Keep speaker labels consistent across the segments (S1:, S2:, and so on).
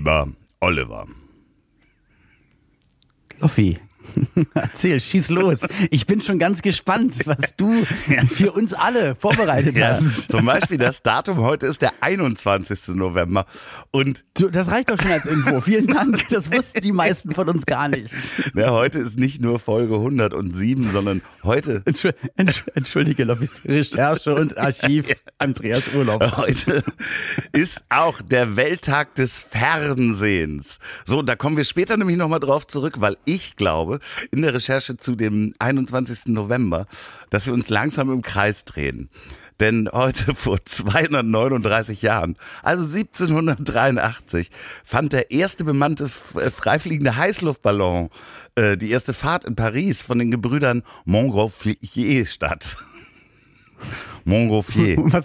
S1: Lieber Oliver.
S2: Loffi, erzähl, schieß los. Ich bin schon ganz gespannt, was du für uns alle vorbereitet
S1: Ja,
S2: hast.
S1: zum Beispiel das Datum heute ist der 21. November. Und
S2: das reicht doch schon als Info. Vielen Dank. Das wussten die meisten von uns gar nicht.
S1: na, heute ist nicht nur Folge 107, sondern heute,
S2: Entschuld- Entsch- Entschuldige, Recherche und Archiv Andreas Urlaub.
S1: heute ist auch der Welttag des Fernsehens. So, da kommen wir später nämlich nochmal drauf zurück, weil ich glaube, in der Recherche zu dem 21. November, dass wir uns langsam im Kreis drehen. Denn heute vor 239 Jahren, also 1783, fand der erste bemannte äh, freifliegende Heißluftballon, äh, die erste Fahrt in Paris von den Gebrüdern Montgolfier statt. Montgolfier.
S2: Was,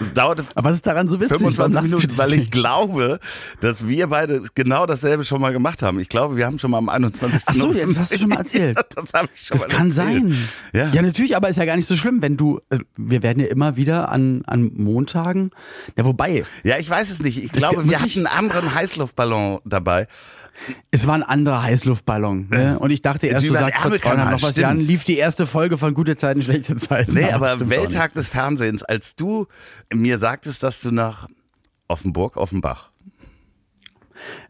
S1: Es dauerte
S2: aber was ist daran so witzig?
S1: 25
S2: Warum sagst du
S1: Minuten, weil ich glaube, dass wir beide genau dasselbe schon mal gemacht haben. Ich glaube, wir haben schon mal am 21.
S2: Ach so, das hast du schon mal erzählt.
S1: Ja, das habe ich schon
S2: Das
S1: mal
S2: kann
S1: erzählt.
S2: sein.
S1: Ja.
S2: ja, natürlich, aber ist ja gar nicht so schlimm, wenn du, äh, wir werden ja immer wieder an, an Montagen, ja, wobei,
S1: Ja, ich weiß es nicht. Ich glaube, wir hatten einen anderen Heißluftballon dabei.
S2: Es war ein anderer Heißluftballon. Ne? Und ich dachte erst, du sagst vor
S1: Ärmelkanal,
S2: 200 noch was
S1: stimmt.
S2: Jahren lief die erste Folge von Gute Zeiten, schlechte Zeiten.
S1: Nee, aber Welttag des Fernsehens, als du mir sagtest, dass du nach Offenburg, Offenbach.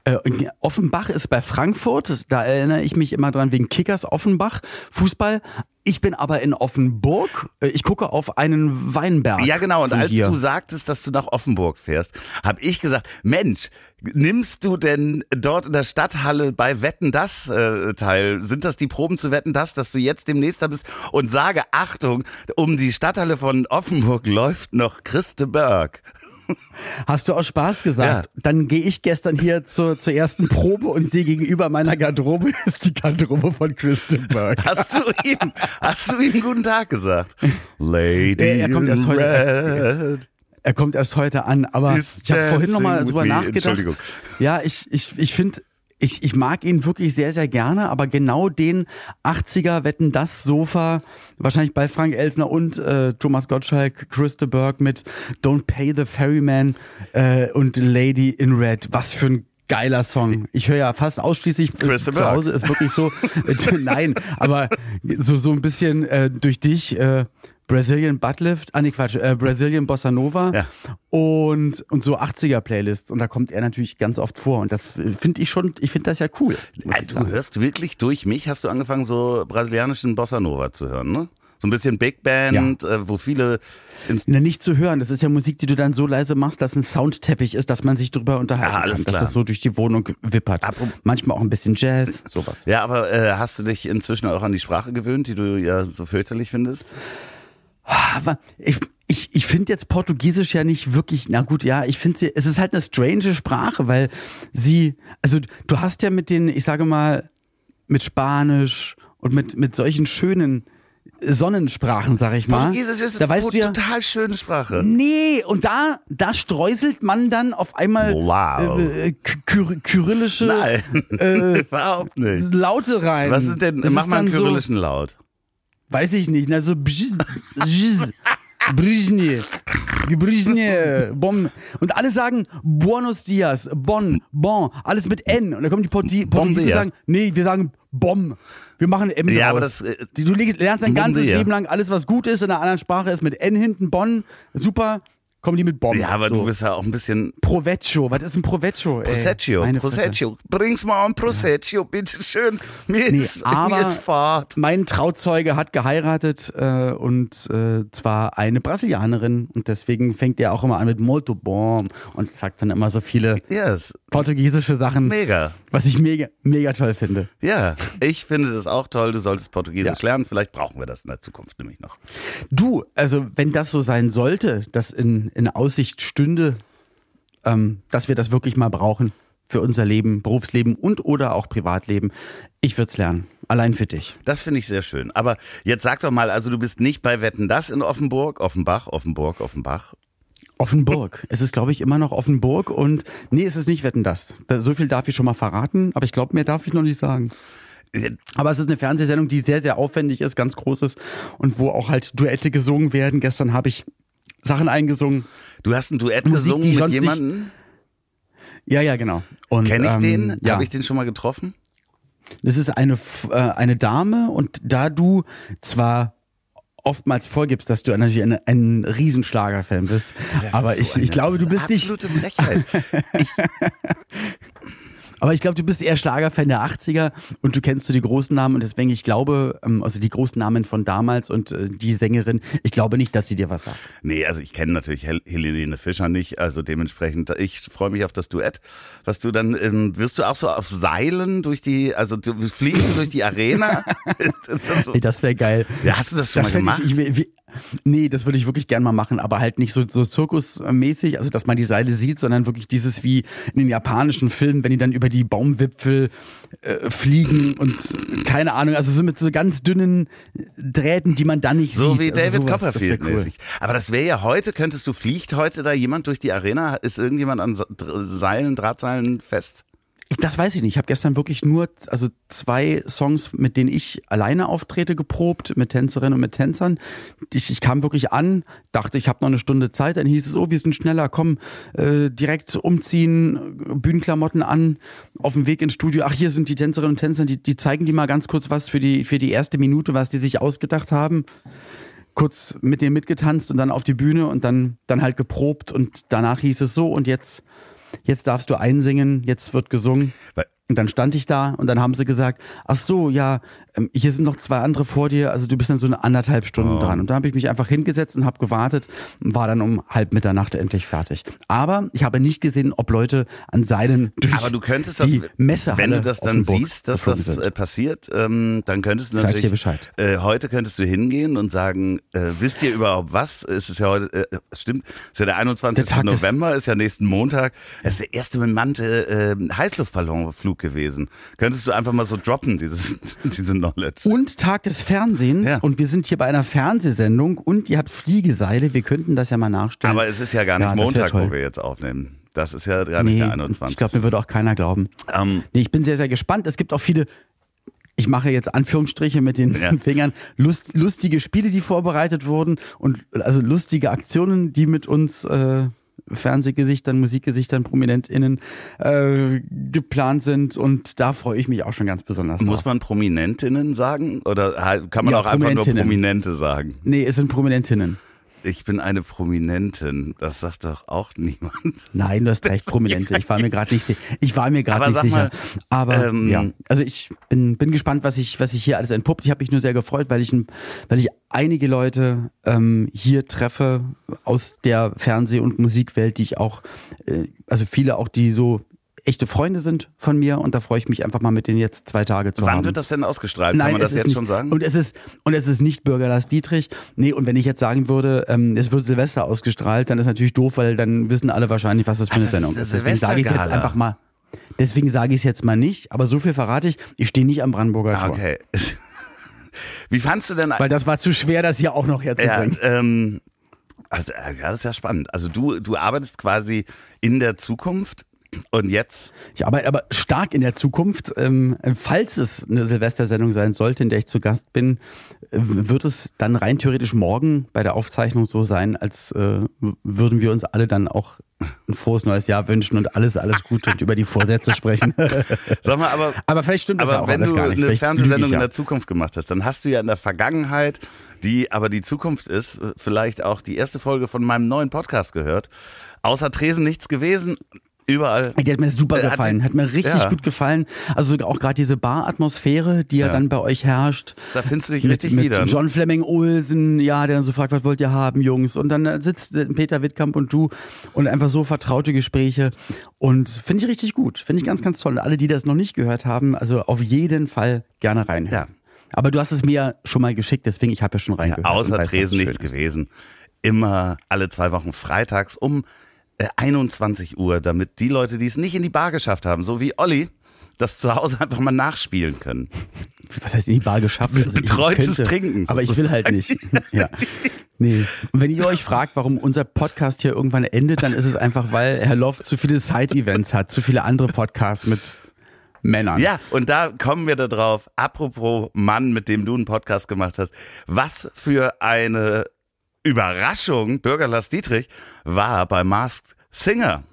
S2: Äh, Offenbach ist bei Frankfurt, da erinnere ich mich immer dran wegen Kickers Offenbach, Fußball. Ich bin aber in Offenburg. Äh, Ich gucke auf einen Weinberg.
S1: Ja, genau. Und als
S2: hier.
S1: du sagtest, dass du nach Offenburg fährst, habe ich gesagt, Mensch, nimmst du denn dort in der Stadthalle bei Wetten das äh, teil? Sind das die Proben zu Wetten das, dass du jetzt demnächst da bist? Und sage, Achtung, um die Stadthalle von Offenburg läuft noch Christe Berg.
S2: Hast du aus Spaß gesagt? Dann gehe ich gestern hier zur, zur ersten Probe und sehe gegenüber meiner Garderobe ist die Garderobe von Christenberg.
S1: Hast du ihm, hast du ihm guten Tag gesagt? Lady
S2: Er- er kommt erst heute-
S1: red.
S2: Er kommt erst heute an, aber ich habe vorhin nochmal drüber nachgedacht.
S1: Entschuldigung.
S2: Ja, ich, ich, ich finde, ich, ich mag ihn wirklich sehr, sehr gerne, aber genau den 80er Wetten das Sofa, wahrscheinlich bei Frank Elsner und äh, Thomas Gottschalk, Christa Berg mit Don't Pay the Ferryman äh, und Lady in Red. Was für ein geiler Song. Ich höre ja fast ausschließlich äh, zu. Hause ist wirklich so. Äh, nein, aber so so ein bisschen äh, durch dich. Äh, Brazilian Buttlift, ah nee Quatsch, äh, Brazilian Bossa Nova
S1: Ja.
S2: und, und so 80er Playlists und da kommt er natürlich ganz oft vor und das finde ich schon, ich finde das ja cool. ich
S1: Du
S2: sagen.
S1: hörst wirklich durch mich, hast du angefangen, so brasilianischen Bossa Nova zu hören, ne? So ein bisschen Big Band, äh, wo viele ins
S2: Na, nicht zu hören, das ist ja Musik, die du dann so leise machst, dass ein Soundteppich ist, dass man sich drüber unterhalten
S1: Ah, alles
S2: kann,
S1: klar.
S2: dass das so durch die Wohnung wippert.
S1: Apropos-
S2: Manchmal auch ein bisschen Jazz, sowas.
S1: Ja, aber äh, hast du dich inzwischen auch an die Sprache gewöhnt, die du ja so fürchterlich findest?
S2: Ich, ich, ich finde jetzt Portugiesisch ja nicht wirklich, na gut, ja, ich finde sie, es ist halt eine strange Sprache, weil sie, also du hast ja mit den, ich sage mal, mit Spanisch und mit, mit solchen schönen Sonnensprachen, sag ich mal.
S1: Portugiesisch ist
S2: da
S1: eine
S2: weißt du ja,
S1: total schöne Sprache.
S2: Nee, und da, da streuselt man dann auf einmal
S1: Wow.
S2: äh, äh, kyr kyrillische
S1: Nein,
S2: äh,
S1: überhaupt nicht.
S2: Laute rein.
S1: Was sind denn,
S2: Das
S1: mach
S2: ist
S1: mal einen
S2: dann so-
S1: kyrillischen Laut.
S2: Weiß ich nicht, na so bzz, bzz, Brizhny, Brizhny, Bom. Und alle sagen Buenos Dias, Bon, Bon, alles mit N. Und dann kommen die Porti Portugiesen und sagen, nee, wir sagen Bom. Wir machen M
S1: Ja, aber das, äh,
S2: du lernst dein ganzes. Leben lang alles, was gut ist, in einer anderen Sprache ist mit N hinten, Bonn, super, kommen die mit Bom.
S1: Ja, aber
S2: so.
S1: du bist ja auch ein bisschen
S2: Proveccio, was ist ein Proveccio? ey?
S1: Prosecco,
S2: Meine Fresse.
S1: Prosecco. Bring's mal ein Prosecco, bitteschön. Mir
S2: Nee,
S1: ist,
S2: aber-
S1: mir ist Fahrt.
S2: Mein Trauzeuge hat geheiratet äh, und äh, zwar eine Brasilianerin und deswegen fängt er auch immer an mit Molto Bom und sagt dann immer so viele
S1: Yes,
S2: portugiesische Sachen,
S1: mega.
S2: Was ich mega, mega toll finde.
S1: Ja, ich finde das auch toll. Du solltest Portugiesisch
S2: Ja.
S1: lernen. Vielleicht brauchen wir das in der Zukunft nämlich noch.
S2: Du, also wenn das so sein sollte, dass in, in Aussicht stünde, ähm, dass wir das wirklich mal brauchen für unser Leben, Berufsleben und oder auch Privatleben. Ich würde es lernen. Allein für dich.
S1: Das finde ich sehr schön. Aber jetzt sag doch mal, also du bist nicht bei Wetten das in Offenburg, Offenbach, Offenburg, Offenbach.
S2: Offenburg. Es ist, glaube ich, immer noch Offenburg und nee, es ist nicht Wetten das. So viel darf ich schon mal verraten, aber ich glaube, mehr darf ich noch nicht sagen. Aber es ist eine Fernsehsendung, die sehr, sehr aufwendig ist, ganz groß ist und wo auch halt Duette gesungen werden. Gestern habe ich Sachen eingesungen.
S1: Du hast ein Duett Musik, gesungen mit jemandem?
S2: Ja, ja, genau.
S1: Kenne ich ähm, den? Ja. Habe ich den schon mal getroffen?
S2: Das ist eine, äh, eine Dame und da du zwar oftmals vorgibst, dass du natürlich ein, ein Riesenschlager-Fan bist. aber ich, so ich glaube, du bist nicht.
S1: Absolute Frechheit. ich,
S2: aber ich glaube, du bist eher Schlagerfan der 80er und du kennst so die großen Namen und deswegen, ich glaube, ähm, also die großen Namen von damals und äh, die Sängerin, ich glaube nicht, dass sie dir was sagt.
S1: Nee, also ich kenne natürlich Hel Helene Fischer nicht, also dementsprechend, ich freue mich auf das Duett, was du dann, ähm, wirst du auch so auf Seilen durch die, also du fliegst du durch die Arena?
S2: das, so? nee, das wäre geil.
S1: Ja, hast du das schon das mal gemacht?
S2: Ich, ich, wie, Nee, das würde ich wirklich gern mal machen, aber halt nicht so, so zirkusmäßig, also dass man die Seile sieht, sondern wirklich dieses wie in den japanischen Filmen, wenn die dann über die Baumwipfel äh, fliegen und keine Ahnung, also so mit so ganz dünnen Drähten, die man dann nicht
S1: so
S2: sieht.
S1: So wie David also Copperfield cool. mäßig. Aber das wäre ja heute, könntest du, fliegt heute da jemand durch die Arena? Ist irgendjemand an Seilen, Drahtseilen fest?
S2: Ich, das weiß ich nicht. Ich habe gestern wirklich nur also zwei Songs, mit denen ich alleine auftrete, geprobt, mit Tänzerinnen und mit Tänzern. Ich, ich kam wirklich an, dachte, ich habe noch eine Stunde Zeit. Dann hieß es, oh, wir sind schneller, komm, äh, direkt umziehen, Bühnenklamotten an, auf dem Weg ins Studio. Ach, hier sind die Tänzerinnen und Tänzer, die, die zeigen die mal ganz kurz was für die, für die erste Minute, was die sich ausgedacht haben kurz mit denen mitgetanzt und dann auf die Bühne und dann, dann halt geprobt und danach hieß es so und jetzt jetzt darfst du einsingen, jetzt wird gesungen. Und dann stand ich da und dann haben sie gesagt, ach so, ja, ähm, hier sind noch zwei andere vor dir, also du bist dann so eine anderthalb Stunden oh. dran. Und da habe ich mich einfach hingesetzt und habe gewartet und war dann um halb Mitternacht endlich fertig. Aber ich habe nicht gesehen, ob Leute an Seilen durch
S1: Aber du könntest
S2: die das, Messe
S1: wenn du das dann siehst, dass das sind. Äh, passiert, ähm, dann könntest du natürlich,
S2: dir Bescheid.
S1: Äh, heute könntest du hingehen und sagen, äh, wisst ihr überhaupt was? Es ist ja heute, äh, stimmt, es ist ja der 21. Der November, ist, ist, ja nächsten Montag. Es ist der erste bemannte äh, Heißluftballonflug gewesen. Könntest du einfach mal so droppen, dieses, diese Knowledge.
S2: Und Tag des Fernsehens. Ja. Und wir sind hier bei einer Fernsehsendung und ihr habt Fliegeseile. Wir könnten das ja mal nachstellen.
S1: Aber es ist ja gar nicht ja, Montag, wo wir jetzt aufnehmen. Das ist ja gar nicht nee, der 21.
S2: Ich glaube, mir würde auch keiner glauben. Ähm, nee, ich bin sehr, sehr gespannt. Es gibt auch viele ich mache jetzt Anführungsstriche mit den ja. Fingern, Lust, lustige Spiele, die vorbereitet wurden und also lustige Aktionen, die mit uns äh, Fernsehgesichtern, Musikgesichtern, ProminentInnen äh, geplant sind und da freue ich mich auch schon ganz besonders
S1: drauf. Muss man ProminentInnen sagen oder kann man ja, auch einfach nur Prominente sagen?
S2: Nee, es sind ProminentInnen
S1: ich bin eine Prominentin. Das sagt doch auch niemand.
S2: Nein, du hast recht, Prominente. Ich war mir gerade nicht, ich war mir gerade nicht sicher. Mal, Aber ähm, ja, also ich bin, bin gespannt, was ich, was ich hier alles entpuppt. Ich habe mich nur sehr gefreut, weil ich, weil ich einige Leute ähm, hier treffe aus der Fernseh- und Musikwelt, die ich auch, äh, also viele auch, die so echte Freunde sind von mir und da freue ich mich einfach mal mit denen jetzt zwei Tage zu
S1: Wann
S2: haben.
S1: Wann wird das denn ausgestrahlt? Nein, Kann man das jetzt
S2: nicht,
S1: schon sagen?
S2: Und es ist und es ist nicht Bürger Lars Dietrich. Nee, und wenn ich jetzt sagen würde, ähm, es wird Silvester ausgestrahlt, dann ist natürlich doof, weil dann wissen alle wahrscheinlich, was das für eine Sendung ist. Deswegen sage ich es jetzt einfach mal. Deswegen sage ich es jetzt mal nicht, aber so viel verrate ich, ich stehe nicht am Brandenburger Tor.
S1: Okay. Wie fandst du denn
S2: Weil das war zu schwer, das hier auch noch herzubringen.
S1: Ja, ähm, also, ja, das ist ja spannend. Also du, du arbeitest quasi in der Zukunft und jetzt?
S2: Ich arbeite aber stark in der Zukunft. Ähm, falls es eine Silvestersendung sein sollte, in der ich zu Gast bin, äh, wird es dann rein theoretisch morgen bei der Aufzeichnung so sein, als äh, würden wir uns alle dann auch ein frohes neues Jahr wünschen und alles, alles Gute und über die Vorsätze sprechen.
S1: Sag mal, aber,
S2: aber vielleicht stimmt das
S1: aber
S2: ja auch
S1: wenn du
S2: gar nicht.
S1: eine Fernsehsendung in der Zukunft gemacht hast, dann hast du ja in der Vergangenheit, die aber die Zukunft ist, vielleicht auch die erste Folge von meinem neuen Podcast gehört. Außer Tresen nichts gewesen. Überall.
S2: Die hat mir super äh, gefallen, hat, hat mir richtig ja. gut gefallen. Also auch gerade diese Bar-Atmosphäre, die ja, ja, dann bei euch herrscht.
S1: Da findest du dich richtig mit wieder.
S2: Mit ne? John Fleming Olsen, ja, der dann so fragt, was wollt ihr haben, Jungs? Und dann sitzt Peter Wittkamp und du und einfach so vertraute Gespräche. Und finde ich richtig gut. Finde ich ganz, ganz toll. Und alle, die das noch nicht gehört haben, also auf jeden Fall gerne rein. Ja. Aber du hast es mir schon mal geschickt, deswegen ich habe ja schon reingehört.
S1: Ja, außer Tresen nichts gewesen. Immer alle zwei Wochen freitags um äh, 21 Uhr, damit die Leute, die es nicht in die Bar geschafft haben, so wie Olli, das zu Hause einfach mal nachspielen können.
S2: Was heißt in die Bar geschafft? Also
S1: Betreutes Trinken
S2: Aber ich will halt nicht. ja. Nee. Und wenn ihr euch fragt, warum unser Podcast hier irgendwann endet, dann ist es einfach, weil Herr Loft zu viele Side-Events hat, zu viele andere Podcasts mit Männern.
S1: Ja, und da kommen wir da drauf. Apropos Mann, mit dem du einen Podcast gemacht hast. Was für eine Überraschung Bürger Lars Dietrich war bei Masked Singer.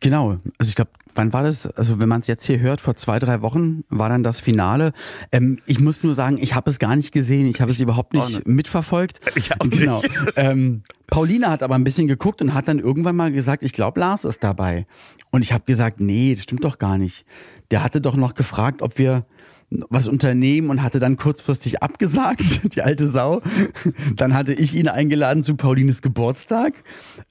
S2: Genau. Also ich glaube, wann war das? Also wenn man es jetzt hier hört, vor zwei, drei Wochen war dann das Finale. Ähm, ich muss nur sagen, ich habe es gar nicht gesehen. Ich habe es überhaupt nicht,
S1: nicht.
S2: mitverfolgt.
S1: Ich auch
S2: genau.
S1: nicht.
S2: Ähm, Paulina hat aber ein bisschen geguckt und hat dann irgendwann mal gesagt, ich glaube, Lars ist dabei. Und ich habe gesagt, nee, das stimmt doch gar nicht. Der hatte doch noch gefragt, ob wir was unternehmen und hatte dann kurzfristig abgesagt, die alte Sau. Dann hatte ich ihn eingeladen zu Paulines Geburtstag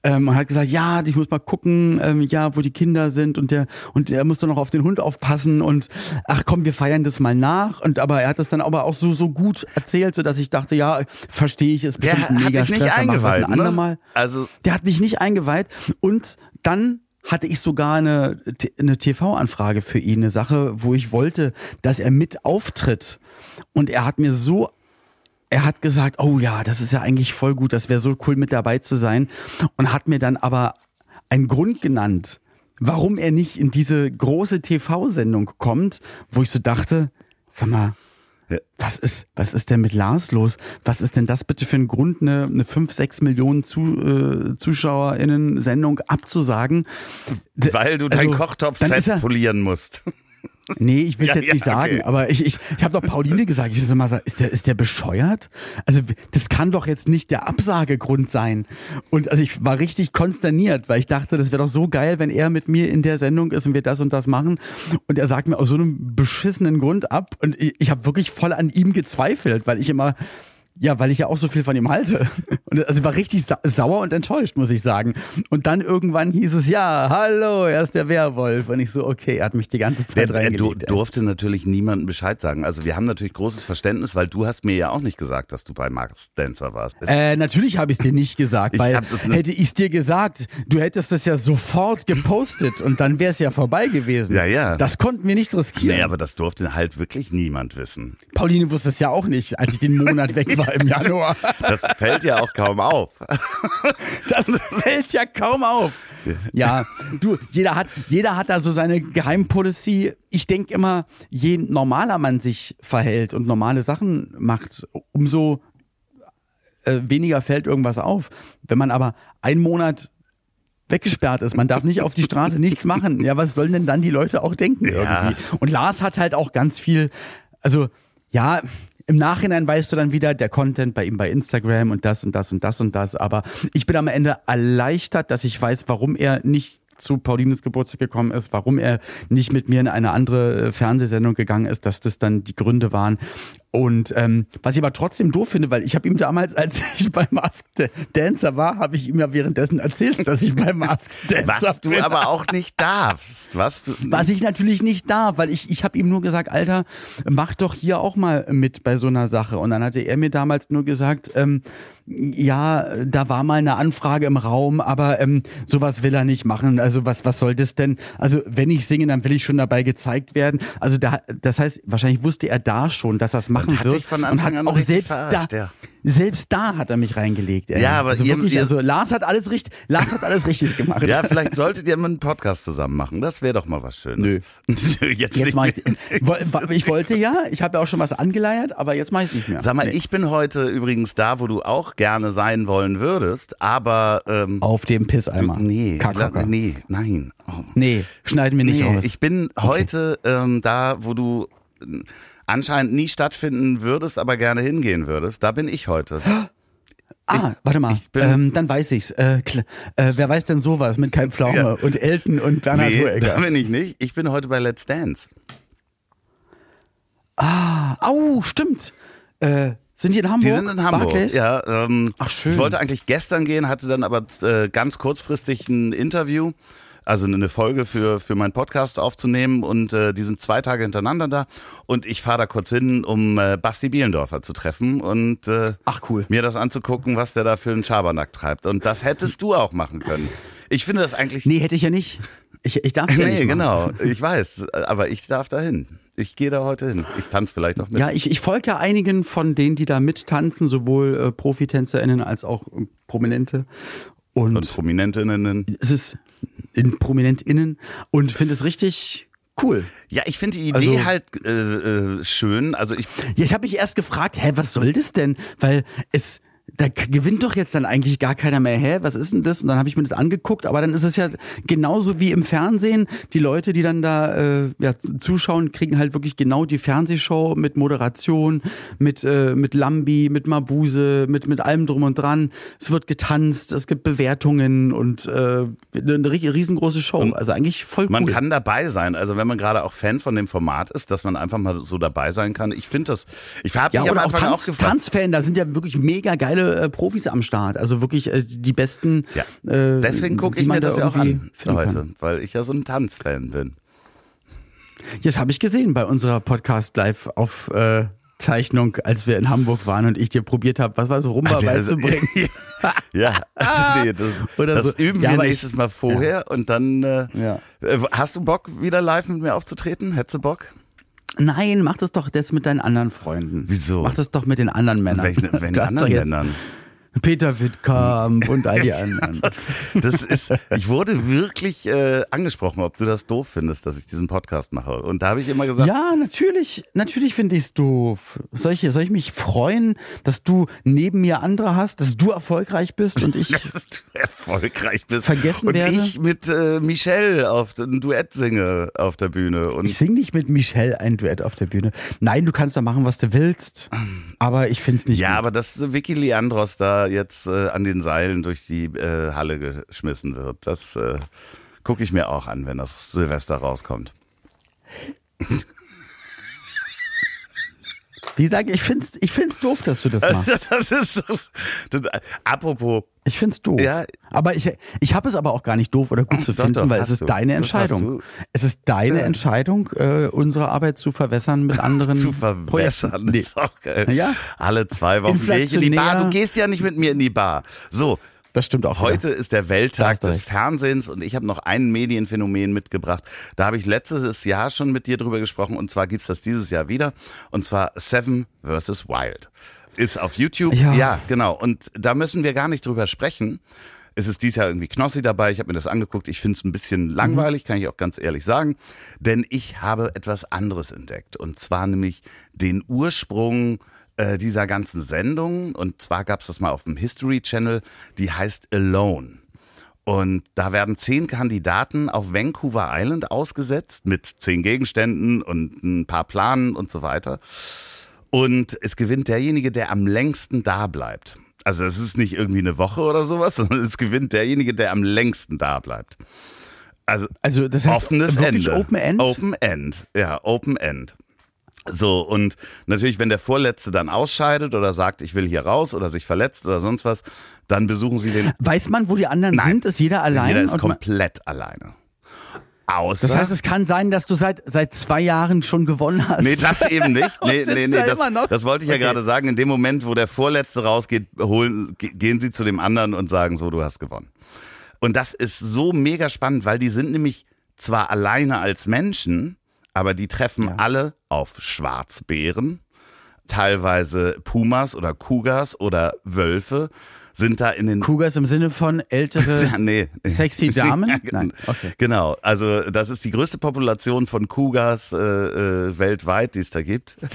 S2: ähm, und hat gesagt, ja, ich muss mal gucken, ähm, ja, wo die Kinder sind und der und der muss doch noch auf den Hund aufpassen und ach komm, wir feiern das mal nach. Und aber er hat das dann aber auch so so gut erzählt, so dass ich dachte, ja, verstehe ich, ist
S1: Der hat
S2: mega
S1: dich nicht
S2: Stress, es
S1: eingeweiht, ne? Also
S2: Der hat mich nicht eingeweiht und dann hatte ich sogar eine, eine TV-Anfrage für ihn, eine Sache, wo ich wollte, dass er mit auftritt. Und er hat mir so, er hat gesagt, oh ja, das ist ja eigentlich voll gut, das wäre so cool mit dabei zu sein. Und hat mir dann aber einen Grund genannt, warum er nicht in diese große TV-Sendung kommt, wo ich so dachte, sag mal. Was ist, was ist denn mit Lars los? Was ist denn das bitte für ein Grund, eine, eine 5, 6 Millionen Zu, äh, ZuschauerInnen-Sendung abzusagen?
S1: Weil du
S2: also,
S1: deinen Kochtopf
S2: er-
S1: polieren musst.
S2: Nee, ich will es
S1: Ja,
S2: jetzt nicht
S1: ja,
S2: sagen,
S1: okay.
S2: aber ich, ich, ich habe doch Pauline gesagt, ich sag mal, ist der, ist der bescheuert? Also das kann doch jetzt nicht der Absagegrund sein. Und also ich war richtig konsterniert, weil ich dachte, das wäre doch so geil, wenn er mit mir in der Sendung ist und wir das und das machen. Und er sagt mir aus so einem beschissenen Grund ab. Und ich, ich habe wirklich voll an ihm gezweifelt, weil ich immer ja, weil ich ja auch so viel von ihm halte. Und also ich war richtig sa sauer und enttäuscht, muss ich sagen. Und dann irgendwann hieß es, ja, hallo, er ist der Werwolf. Und ich so, okay, er hat mich die ganze Zeit
S1: Der, er du,
S2: reingelegt. ey.
S1: durfte natürlich niemandem Bescheid sagen. Also wir haben natürlich großes Verständnis, weil du hast mir ja auch nicht gesagt, dass du bei Max Dancer warst.
S2: Äh, natürlich habe ich es dir nicht gesagt,
S1: Ich
S2: weil
S1: nicht-
S2: hätte ich es dir gesagt, du hättest es ja sofort gepostet und dann wäre es ja vorbei gewesen.
S1: Ja, ja.
S2: Das konnten wir nicht riskieren.
S1: nee, aber das durfte halt wirklich niemand wissen.
S2: Pauline wusste es ja auch nicht, als ich den Monat weg war im Januar.
S1: Das fällt ja auch kaum auf.
S2: Das fällt ja kaum auf. Ja, du, jeder hat, jeder hat da so seine Geheimpolicy. Ich denke immer, je normaler man sich verhält und normale Sachen macht, umso äh, weniger fällt irgendwas auf. Wenn man aber einen Monat weggesperrt ist, man darf nicht auf die Straße nichts machen. Ja, was sollen denn dann die Leute auch denken
S1: Ja.
S2: irgendwie? Und Lars hat halt auch ganz viel, also ja, im Nachhinein weißt du dann wieder, der Content bei ihm bei Instagram und das und das und das und das. Aber ich bin am Ende erleichtert, dass ich weiß, warum er nicht zu Paulines Geburtstag gekommen ist, warum er nicht mit mir in eine andere äh, Fernsehsendung gegangen ist, dass das dann die Gründe waren. Und ähm, was ich aber trotzdem doof finde, weil ich habe ihm damals, als ich beim Masked Dancer war, habe ich ihm ja währenddessen erzählt, dass ich beim Masked Dancer
S1: Was du
S2: bin.
S1: aber auch nicht darfst. Was du,
S2: Was ich natürlich nicht darf, weil ich, ich habe ihm nur gesagt, Alter, mach doch hier auch mal mit bei so einer Sache. Und dann hatte er mir damals nur gesagt, ähm, ja, da war mal eine Anfrage im Raum, aber ähm, sowas will er nicht machen. Also was, was soll das denn? Also wenn ich singe, dann will ich schon dabei gezeigt werden. Also da, das heißt, wahrscheinlich wusste er da schon, dass er es machen
S1: hat
S2: wird.
S1: von
S2: und
S1: Anfang
S2: hat
S1: an
S2: auch selbst da,
S1: ja.
S2: selbst da hat er mich reingelegt. Ey.
S1: Ja, aber
S2: also
S1: ihr-
S2: wirklich,
S1: ihr-
S2: also Lars hat alles richtig, Lars hat alles richtig gemacht.
S1: ja, vielleicht solltet ihr mal einen Podcast zusammen machen. Das wäre doch mal was Schönes. Nö. jetzt
S2: Jetzt mache ich, ich wollte ja, ich habe ja auch schon was angeleiert, aber jetzt mache ich nicht mehr.
S1: Sag mal,
S2: Nee.
S1: ich bin heute übrigens da, wo du auch gerne sein wollen würdest, aber ähm,
S2: auf dem
S1: du,
S2: Pisseimer.
S1: nee,
S2: Kackhocker.
S1: la- nee, nein. Oh.
S2: Nee, schneiden wir nicht
S1: Nee,
S2: raus.
S1: ich bin heute ähm, da, wo du anscheinend nie stattfinden würdest, aber gerne hingehen würdest. Da bin ich heute.
S2: ah, warte mal, ähm, dann weiß ich's. Äh, äh, wer weiß denn sowas mit Kai Pflaume
S1: Ja.
S2: und Elton und Bernhard
S1: Nee, da bin ich nicht. Ich bin heute bei Let's Dance.
S2: Au, stimmt. Äh, sind die in Hamburg?
S1: Die sind in Hamburg.
S2: Barclays?
S1: Ja, ähm,
S2: Ach, schön.
S1: Ich wollte eigentlich gestern gehen, hatte dann aber äh, ganz kurzfristig ein Interview. Also eine Folge für, für meinen Podcast aufzunehmen und äh, die sind zwei Tage hintereinander da und ich fahre da kurz hin, um äh, Basti Bielendorfer zu treffen und äh,
S2: Ach cool.
S1: mir das anzugucken, was der da für einen Schabernack treibt. Und das hättest du auch machen können. Ich finde das eigentlich.
S2: Nee, hätte ich ja nicht. Ich, ich darf ja
S1: nee
S2: nicht.
S1: genau. Ich weiß, aber ich darf da hin. Ich gehe da heute hin. Ich tanze vielleicht noch mit.
S2: Ja, ich, ich folge ja einigen von denen, die da mittanzen, sowohl äh, ProfitänzerInnen als auch äh, Prominente. Und,
S1: und Prominentinnen.
S2: es ist in ProminentInnen und finde es richtig cool.
S1: Ja, ich finde die Idee
S2: Also-
S1: halt äh, äh, schön. Also ich
S2: Ja, ich habe mich erst gefragt, hä, was soll das denn? Weil es da gewinnt doch jetzt dann eigentlich gar keiner mehr. Hä, was ist denn das? Und dann habe ich mir das angeguckt, aber dann ist es ja genauso wie im Fernsehen. Die Leute, die dann da äh, ja, zuschauen, kriegen halt wirklich genau die Fernsehshow mit Moderation, mit, äh, mit Lambi, mit Mabuse, mit, mit allem drum und dran. Es wird getanzt, es gibt Bewertungen und äh, eine ri- riesengroße Show. also eigentlich voll
S1: Man
S2: cool.
S1: kann dabei sein, also wenn man gerade auch Fan von dem Format ist, dass man einfach mal so dabei sein kann. Ich finde das, ich habe
S2: Ja,
S1: mich am
S2: auch, Tanz,
S1: auch gefragt.
S2: Tanzfan, da sind ja wirklich mega geile äh, Profis am Start. Also wirklich äh, die besten.
S1: Ja.
S2: Äh,
S1: Deswegen gucke ich mir das
S2: da
S1: ja auch an
S2: finden
S1: heute,
S2: kann.
S1: weil ich ja so ein Tanzfan bin.
S2: Das habe ich gesehen bei unserer Podcast live auf äh, Zeichnung, als wir in Hamburg waren und ich dir probiert habe, was war das, Rumba
S1: Also,
S2: beizubringen.
S1: ja, also nee, das,
S2: Oder
S1: das
S2: so.
S1: üben
S2: Ja,
S1: wir
S2: ich-
S1: nächstes Mal vorher und dann. Äh,
S2: Ja.
S1: äh, Hast du Bock, wieder live mit mir aufzutreten? Hättest du Bock?
S2: Nein, mach das doch jetzt mit deinen anderen Freunden.
S1: Wieso?
S2: Mach das doch mit den anderen Männern.
S1: Welchen, welchen anderen Männern?
S2: Peter Wittkamp und all die anderen.
S1: Das ist, ich wurde wirklich äh, angesprochen, ob du das doof findest, dass ich diesen Podcast mache. Und da habe ich immer gesagt,
S2: Ja, natürlich, natürlich finde ich es doof. Soll ich, soll ich mich freuen, dass du neben mir andere hast, dass du erfolgreich bist und ich.
S1: dass du erfolgreich bist.
S2: Vergessen
S1: und
S2: werde?
S1: ich mit äh, Michelle auf ein Duett singe auf der Bühne. Und
S2: Ich singe nicht mit Michelle ein Duett auf der Bühne. Nein, du kannst da machen, was du willst, aber ich finde es nicht
S1: ja,
S2: gut.
S1: aber dass Vicky Leandros da jetzt äh, an den Seilen durch die äh, Halle geschmissen wird, das äh, gucke ich mir auch an, wenn das Silvester rauskommt.
S2: Wie gesagt, ich finde es ich find's doof, dass du das machst.
S1: Das ist doch, das, apropos,
S2: Ich finde es doof.
S1: Ja.
S2: Aber ich, ich habe es aber auch gar nicht doof oder gut zu finden,
S1: doch,
S2: weil es ist
S1: du.
S2: deine
S1: Das hast
S2: Entscheidung.
S1: du.
S2: Es ist deine. Entscheidung, äh, unsere Arbeit zu verwässern mit anderen
S1: zu verbessern.
S2: Nee.
S1: ist auch geil.
S2: Ja.
S1: Alle zwei Wochen gehe ich in die Bar. Du gehst ja nicht mit mir in die Bar. So,
S2: Das stimmt auch.
S1: Heute ist der Welttag des. Fernsehens und ich habe noch ein Medienphänomen mitgebracht. Da habe ich letztes Jahr schon mit dir drüber gesprochen und zwar gibt's das dieses Jahr wieder und zwar Seven vs. Wild. Ist auf YouTube.
S2: Ja.
S1: ja, genau. Und da müssen wir gar nicht drüber sprechen. Es ist dieses Jahr irgendwie Knossi dabei. Ich habe mir das angeguckt. Ich finde es ein bisschen langweilig, kann ich auch ganz ehrlich sagen. Denn ich habe etwas anderes entdeckt. Und zwar nämlich den Ursprung äh, dieser ganzen Sendung. Und zwar gab es das mal auf dem History Channel. Die heißt Alone. Und da werden zehn Kandidaten auf Vancouver Island ausgesetzt mit zehn Gegenständen und ein paar Planen und so weiter. Und es gewinnt derjenige, der am längsten da bleibt. Also es ist nicht irgendwie eine Woche oder sowas, sondern es gewinnt derjenige, der am längsten da bleibt. Also,
S2: Also das heißt
S1: offenes Ende.
S2: Open End?
S1: Open End, ja, Open End. So, und natürlich, wenn der Vorletzte dann ausscheidet oder sagt, ich will hier raus oder sich verletzt oder sonst was, dann besuchen sie den.
S2: Weiß man, wo die anderen
S1: Nein.
S2: sind? Ist jeder allein?
S1: Jeder ist komplett alleine. Außer.
S2: das heißt, es kann sein, dass du seit, seit zwei Jahren schon gewonnen hast.
S1: Nee, das eben nicht. Nee, nee, nee,
S2: da
S1: das, das wollte ich ja
S2: Okay.
S1: gerade sagen. In dem Moment, wo der Vorletzte rausgeht, holen, ge- gehen sie zu dem anderen und sagen so, du hast gewonnen. Und das ist so mega spannend, weil die sind nämlich zwar alleine als Menschen, aber die treffen alle auf Schwarzbären, teilweise Pumas oder Cougars oder Wölfe, sind da in den
S2: Cougars im Sinne von ältere
S1: ja, nee.
S2: sexy Damen?
S1: Ja, gen-
S2: Nein, okay.
S1: Genau, also das ist die größte Population von Cougars äh, äh, weltweit, die es da gibt.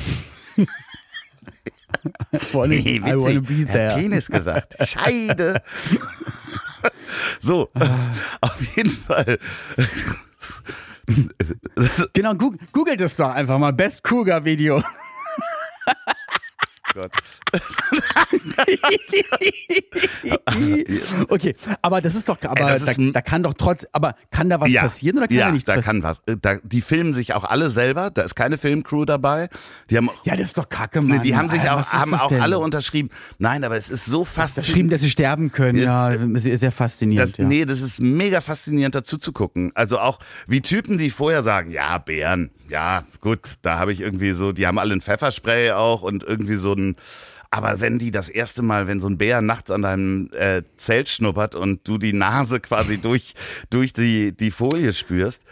S2: Allem,
S1: Hey,
S2: I wanna
S1: witzig.
S2: be
S1: Er
S2: there.
S1: Penis gesagt. Scheide. So, auf jeden Fall.
S2: Genau, goog- googelt es doch einfach mal. Best Cougar Video.
S1: Gott.
S2: okay, aber das ist doch, aber
S1: Ey,
S2: da,
S1: ist
S2: da kann doch trotz, aber kann da was passieren oder kann
S1: ja,
S2: da nichts
S1: da
S2: passieren?
S1: kann was. Äh, Da, die filmen sich auch alle selber. Da ist keine Filmcrew dabei. Die haben,
S2: Ja, das ist doch kacke, Mann.
S1: die haben sich
S2: Alter,
S1: auch, haben auch
S2: denn?
S1: alle unterschrieben. Nein, aber es ist so
S2: Geschrieben,
S1: faszinierend.
S2: dass sie sterben können,
S1: Ist-
S2: ja, sehr, sehr faszinierend.
S1: Das,
S2: ja.
S1: Nee, das ist mega faszinierend dazu zu gucken. Also auch wie Typen, die vorher sagen, ja, Bären, ja, gut, da habe ich irgendwie so, die haben alle ein Pfefferspray auch und irgendwie so ein. Aber wenn die das erste Mal, wenn so ein Bär nachts an deinem äh, Zelt schnuppert und du die Nase quasi durch, durch die, die Folie spürst,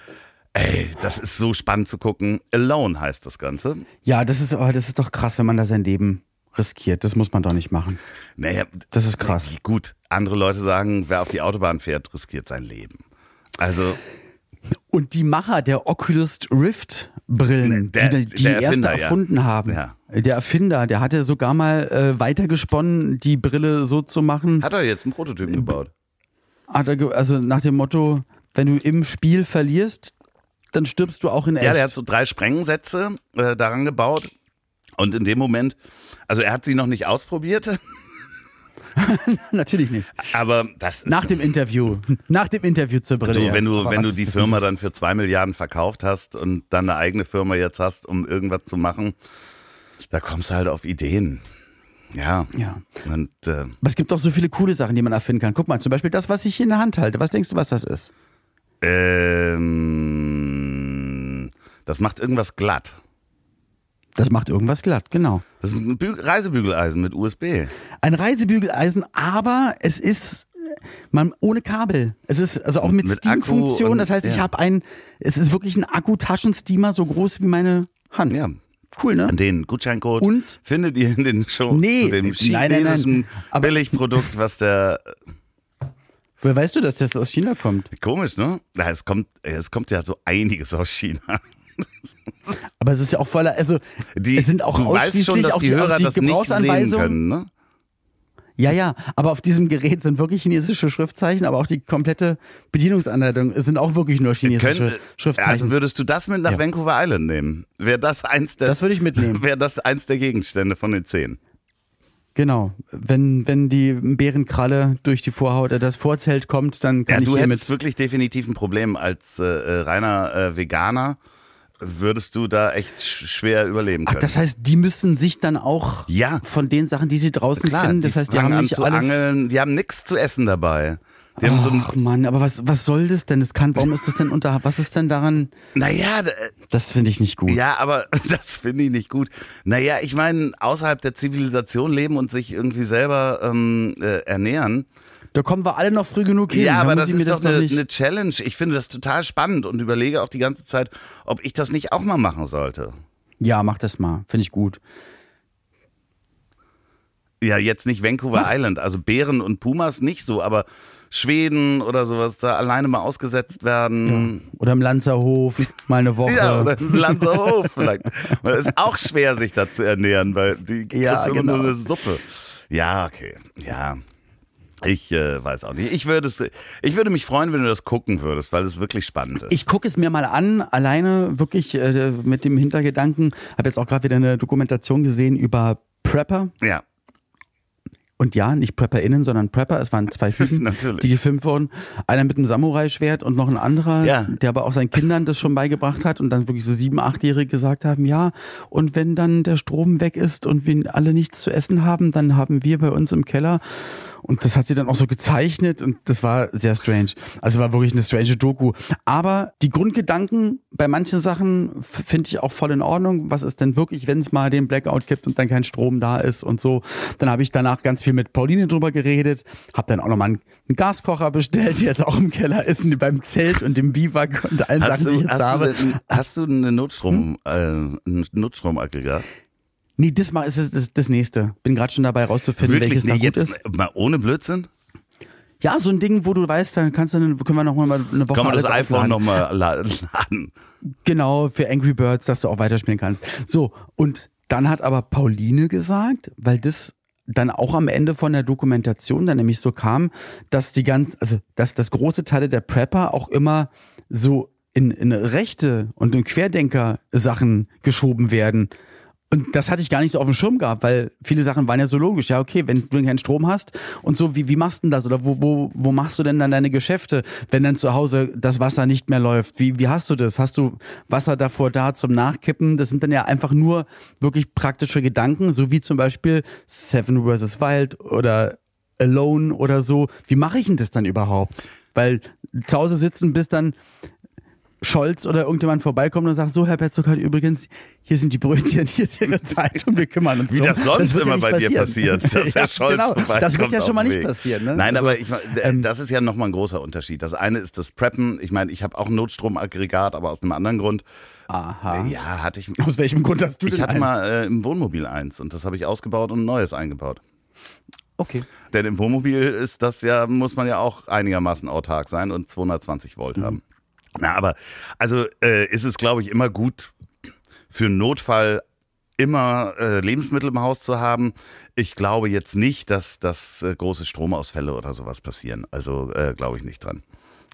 S1: ey, das ist so spannend zu gucken. Alone heißt das Ganze.
S2: Ja, das ist, aber das ist doch krass, wenn man da sein Leben riskiert. Das muss man doch nicht machen.
S1: Naja,
S2: Das ist krass.
S1: gut. Andere Leute sagen, wer auf die Autobahn fährt, riskiert sein Leben. Also,
S2: Und die Macher der Oculus Rift Brillen,
S1: Der-
S2: die die
S1: der
S2: erste
S1: Erfinder, ja.
S2: erfunden haben,
S1: Ja.
S2: der Erfinder, der hatte sogar mal äh, weitergesponnen, die Brille so zu machen.
S1: hat er jetzt einen Prototypen gebaut?
S2: Hat er ge- also nach dem Motto, wenn du im Spiel verlierst, dann stirbst du auch in echt.
S1: Ja, der hat so drei Sprengsätze äh, daran gebaut. Und in dem Moment, also er hat sie noch nicht ausprobiert,
S2: Natürlich nicht.
S1: aber das ist
S2: Nach dem Interview. Nach dem Interview zur Brille.
S1: du, wenn du,
S2: Aber
S1: wenn du die Firma dann für zwei Milliarden verkauft hast und dann eine eigene Firma jetzt hast, um irgendwas zu machen, da kommst du halt auf Ideen. Ja.
S2: Ja.
S1: Und äh,
S2: Aber es gibt doch so viele coole Sachen, die man erfinden kann. Guck mal, zum Beispiel das, was ich hier in der Hand halte. Was denkst du, was das ist?
S1: ähm, das macht irgendwas glatt.
S2: Das macht irgendwas glatt, genau.
S1: Das ist ein Bü Reisebügeleisen mit USB.
S2: Ein Reisebügeleisen, aber es ist man ohne Kabel. Es ist also auch mit,
S1: Mit
S2: Steam-Funktion. Das heißt, ich
S1: ja.
S2: habe ein, es ist wirklich ein Akku-Taschensteamer so groß wie meine Hand.
S1: Ja.
S2: Cool, ne?
S1: Den Gutscheincode
S2: Und?
S1: findet ihr in den Show
S2: Nee,
S1: zu dem
S2: nein, nein, nein.
S1: chinesischen
S2: Aber-
S1: Billigprodukt, was der
S2: Woher weißt du, dass das aus China kommt?
S1: komisch, ne? Ja, es kommt, es kommt ja so einiges aus China.
S2: Aber es ist ja auch voller, also
S1: Die,
S2: es sind auch
S1: du weißt
S2: ausschließlich
S1: schon, dass
S2: auch
S1: die
S2: die,
S1: Hörer
S2: die
S1: das nicht sehen können, ne?
S2: Ja, ja, aber auf diesem Gerät sind wirklich chinesische Schriftzeichen, aber auch die komplette Bedienungsanleitung sind auch wirklich nur chinesische
S1: Können,
S2: Schriftzeichen.
S1: also würdest du das mit nach
S2: Ja.
S1: Vancouver Island nehmen? Wäre das eins der,
S2: Das würde ich mitnehmen.
S1: Wäre das eins der Gegenstände von den zehn?
S2: Genau. Wenn, wenn die Bärenkralle durch die Vorhaut, äh, das Vorzelt kommt, dann kann
S1: Ja,
S2: ich
S1: du
S2: hiermit.
S1: hättest wirklich definitiv ein Problem als äh, äh, reiner äh, Veganer. Würdest du da echt sch schwer überleben
S2: Ach,
S1: können?
S2: das heißt, die müssen sich dann auch
S1: Ja.
S2: von den Sachen, die sie draußen
S1: Klar,
S2: finden, das heißt, die haben nicht
S1: zu
S2: alles.
S1: angeln, die haben nichts zu essen dabei. Die so
S2: Ach Mann, aber was, was soll das denn? Das kann, warum ist das denn unter, was ist denn daran?
S1: naja,
S2: Das finde ich nicht gut.
S1: ja, aber das finde ich nicht gut. Naja, ich meine, außerhalb der Zivilisation leben und sich irgendwie selber ähm, äh, ernähren.
S2: Da kommen wir alle noch früh genug hin.
S1: Ja, aber das ist doch
S2: noch
S1: eine, eine Challenge. Ich finde das total spannend und überlege auch die ganze Zeit, ob ich das nicht auch mal machen sollte.
S2: Ja, mach das mal. Finde ich gut.
S1: Ja, jetzt nicht Vancouver Island, also Bären und Pumas nicht so, aber Schweden oder sowas da alleine mal ausgesetzt werden.
S2: Oder im Lanzerhof, mal eine Woche.
S1: Ja, oder im Lanzerhof vielleicht. Weil es ist auch schwer, sich da zu ernähren, weil die
S2: Ja,
S1: immer nur
S2: genau.
S1: eine Suppe. Ja, okay. Ja. Ich äh, weiß auch nicht. Ich würde es, ich würde mich freuen, wenn du das gucken würdest, weil es wirklich spannend ist.
S2: Ich gucke es mir mal an, alleine wirklich äh, mit dem Hintergedanken. Habe jetzt auch gerade wieder eine Dokumentation gesehen über Prepper.
S1: ja.
S2: Und ja, nicht PrepperInnen, sondern Prepper. Es waren zwei Typen, die gefilmt wurden. Einer mit einem Samurai-Schwert und noch ein anderer,
S1: Ja.
S2: der aber auch seinen Kindern das schon beigebracht hat und dann wirklich so sieben, achtjährige gesagt haben, ja, und wenn dann der Strom weg ist und wir alle nichts zu essen haben, dann haben wir bei uns im Keller und das hat sie dann auch so gezeichnet und das war sehr strange. Also war wirklich eine strange Doku. Aber die Grundgedanken bei manchen Sachen finde ich auch voll in Ordnung. Was ist denn wirklich, wenn es mal den Blackout gibt und dann kein Strom da ist und so. Dann habe ich danach ganz viel mit Pauline drüber geredet, habe dann auch nochmal einen, einen Gaskocher bestellt, der jetzt auch im Keller ist beim Zelt und dem Biwak und allen
S1: Hast
S2: Sachen, die ich
S1: du,
S2: jetzt
S1: hast, du
S2: habe.
S1: denn, hast du eine Notstrom,
S2: Hm?
S1: äh, ein Notstromaggregat?
S2: Nee, das mal ist das, das, das nächste. Bin gerade schon dabei rauszufinden, welches
S1: nee,
S2: da gut
S1: jetzt
S2: ist.
S1: mal ohne Blödsinn?
S2: Ja, so ein Ding, wo du weißt, dann kannst du, dann können wir noch mal eine Woche
S1: Kann man das iPhone nochmal laden?
S2: Genau, für Angry Birds, dass du auch weiterspielen kannst. So, und dann hat aber Pauline gesagt, weil das dann auch am Ende von der Dokumentation dann nämlich so kam, dass die ganz, also dass das große Teile der Prepper auch immer so in, in rechte und in Querdenker-Sachen geschoben werden. Und das hatte ich gar nicht so auf dem Schirm gehabt, weil viele Sachen waren ja so logisch. Ja, okay, wenn du keinen Strom hast und so, wie, wie machst du denn das? Oder wo, wo, wo machst du denn dann deine Geschäfte, wenn dann zu Hause das Wasser nicht mehr läuft? Wie, wie hast du das? Hast du Wasser davor da zum Nachkippen? Das sind dann ja einfach nur wirklich praktische Gedanken, so wie zum Beispiel Seven vs. Wild oder Alone oder so. Wie mache ich denn das dann überhaupt? Weil zu Hause sitzen, bis dann Scholz oder irgendjemand vorbeikommt und sagt, so Herr Petzokat, übrigens, hier sind die Brötchen, hier ist Ihre Zeit und wir kümmern uns
S1: Wie das sonst
S2: ja
S1: immer
S2: nicht
S1: bei dir
S2: passieren.
S1: passiert, dass Herr Scholz
S2: genau,
S1: vorbeikommt
S2: Das wird ja schon mal nicht
S1: Weg.
S2: passieren. Ne?
S1: Nein,
S2: Also,
S1: aber ich, äh,
S2: ähm,
S1: das ist ja nochmal ein großer Unterschied. Das eine ist das Preppen. Ich meine, ich habe auch ein Notstromaggregat, aber aus einem anderen Grund.
S2: Aha.
S1: Ja, hatte ich.
S2: Aus welchem Grund hast du
S1: Ich
S2: denn
S1: hatte
S2: eins?
S1: mal äh, im Wohnmobil eins und das habe ich ausgebaut und ein neues eingebaut.
S2: Okay.
S1: Denn im Wohnmobil ist das ja, muss man ja auch einigermaßen autark sein und 220 Volt haben. Na, aber also äh, ist es, glaube ich, immer gut für einen Notfall immer äh, Lebensmittel im Haus zu haben. Ich glaube jetzt nicht, dass, dass äh, große Stromausfälle oder sowas passieren. Also äh, glaube ich nicht dran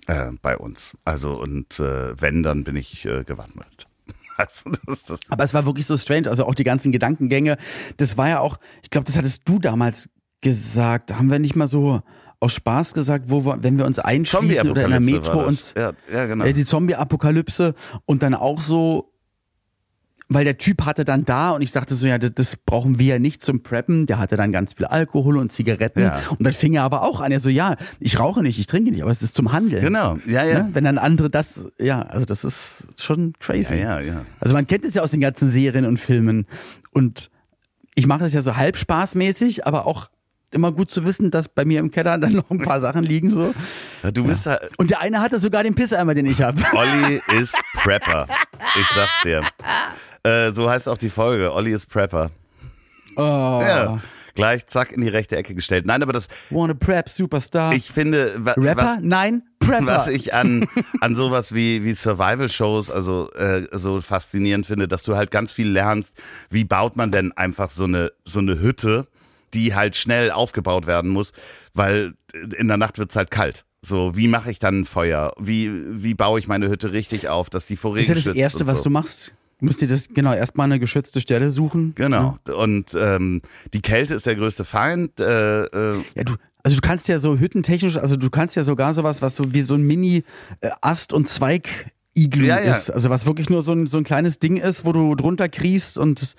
S1: äh, bei uns. Also und äh, wenn, dann bin ich gewappnet. Also das das.
S2: Aber es war wirklich so strange, also auch die ganzen Gedankengänge. Das war ja auch, ich glaube, das hattest du damals gesagt. Haben wir nicht mal so aus Spaß gesagt, wo wir, wenn wir uns einschließen oder in der Metro uns.
S1: Ja, ja, genau.
S2: die Zombie-Apokalypse und dann auch so, weil der Typ hatte dann da und ich sagte so, ja, das, das brauchen wir ja nicht zum Preppen. Der hatte dann ganz viel Alkohol und Zigaretten
S1: Ja.
S2: und dann fing er aber auch an, er so, ja, ich rauche nicht, ich trinke nicht, aber es ist zum Handeln.
S1: Genau, ja, ja.
S2: Ne? Wenn dann andere das, ja, also das ist schon crazy.
S1: Ja, ja, ja.
S2: Also man kennt es ja aus den ganzen Serien und Filmen und ich mache das ja so halb spaßmäßig, aber auch immer gut zu wissen, dass bei mir im Keller dann noch ein paar Sachen liegen so.
S1: Ja, Du bist da,
S2: Und der eine hatte sogar den Pisseeimer, den ich habe.
S1: Olli ist Prepper. Ich sag's dir. Äh, so heißt auch die Folge. Olli ist Prepper.
S2: Oh.
S1: Ja. Gleich zack in die rechte Ecke gestellt. Nein, aber das,
S2: Wanna Prep Superstar.
S1: ich finde,
S2: Rapper?
S1: was,
S2: Nein, Prepper.
S1: was ich an, an sowas wie, wie Survival-Shows also äh, so faszinierend finde, dass du halt ganz viel lernst, wie baut man denn einfach so eine, so eine Hütte, die halt schnell aufgebaut werden muss, weil in der Nacht wird's halt kalt. So, wie mache ich dann ein Feuer? Wie, wie baue ich meine Hütte richtig auf, dass die vor
S2: das ist ja
S1: Regen
S2: das Erste,
S1: und
S2: was
S1: so.
S2: du machst. Du musst dir das, genau, erstmal eine geschützte Stelle suchen.
S1: Genau. Und ähm, die Kälte ist der größte Feind. Äh, äh,
S2: Ja, du, also du kannst ja so hüttentechnisch, also du kannst ja sogar sowas, was so wie so ein Mini-Ast- und Zweig-Iglu
S1: Ja, ja.
S2: ist. Also was wirklich nur so ein, so ein kleines Ding ist, wo du drunter kriechst und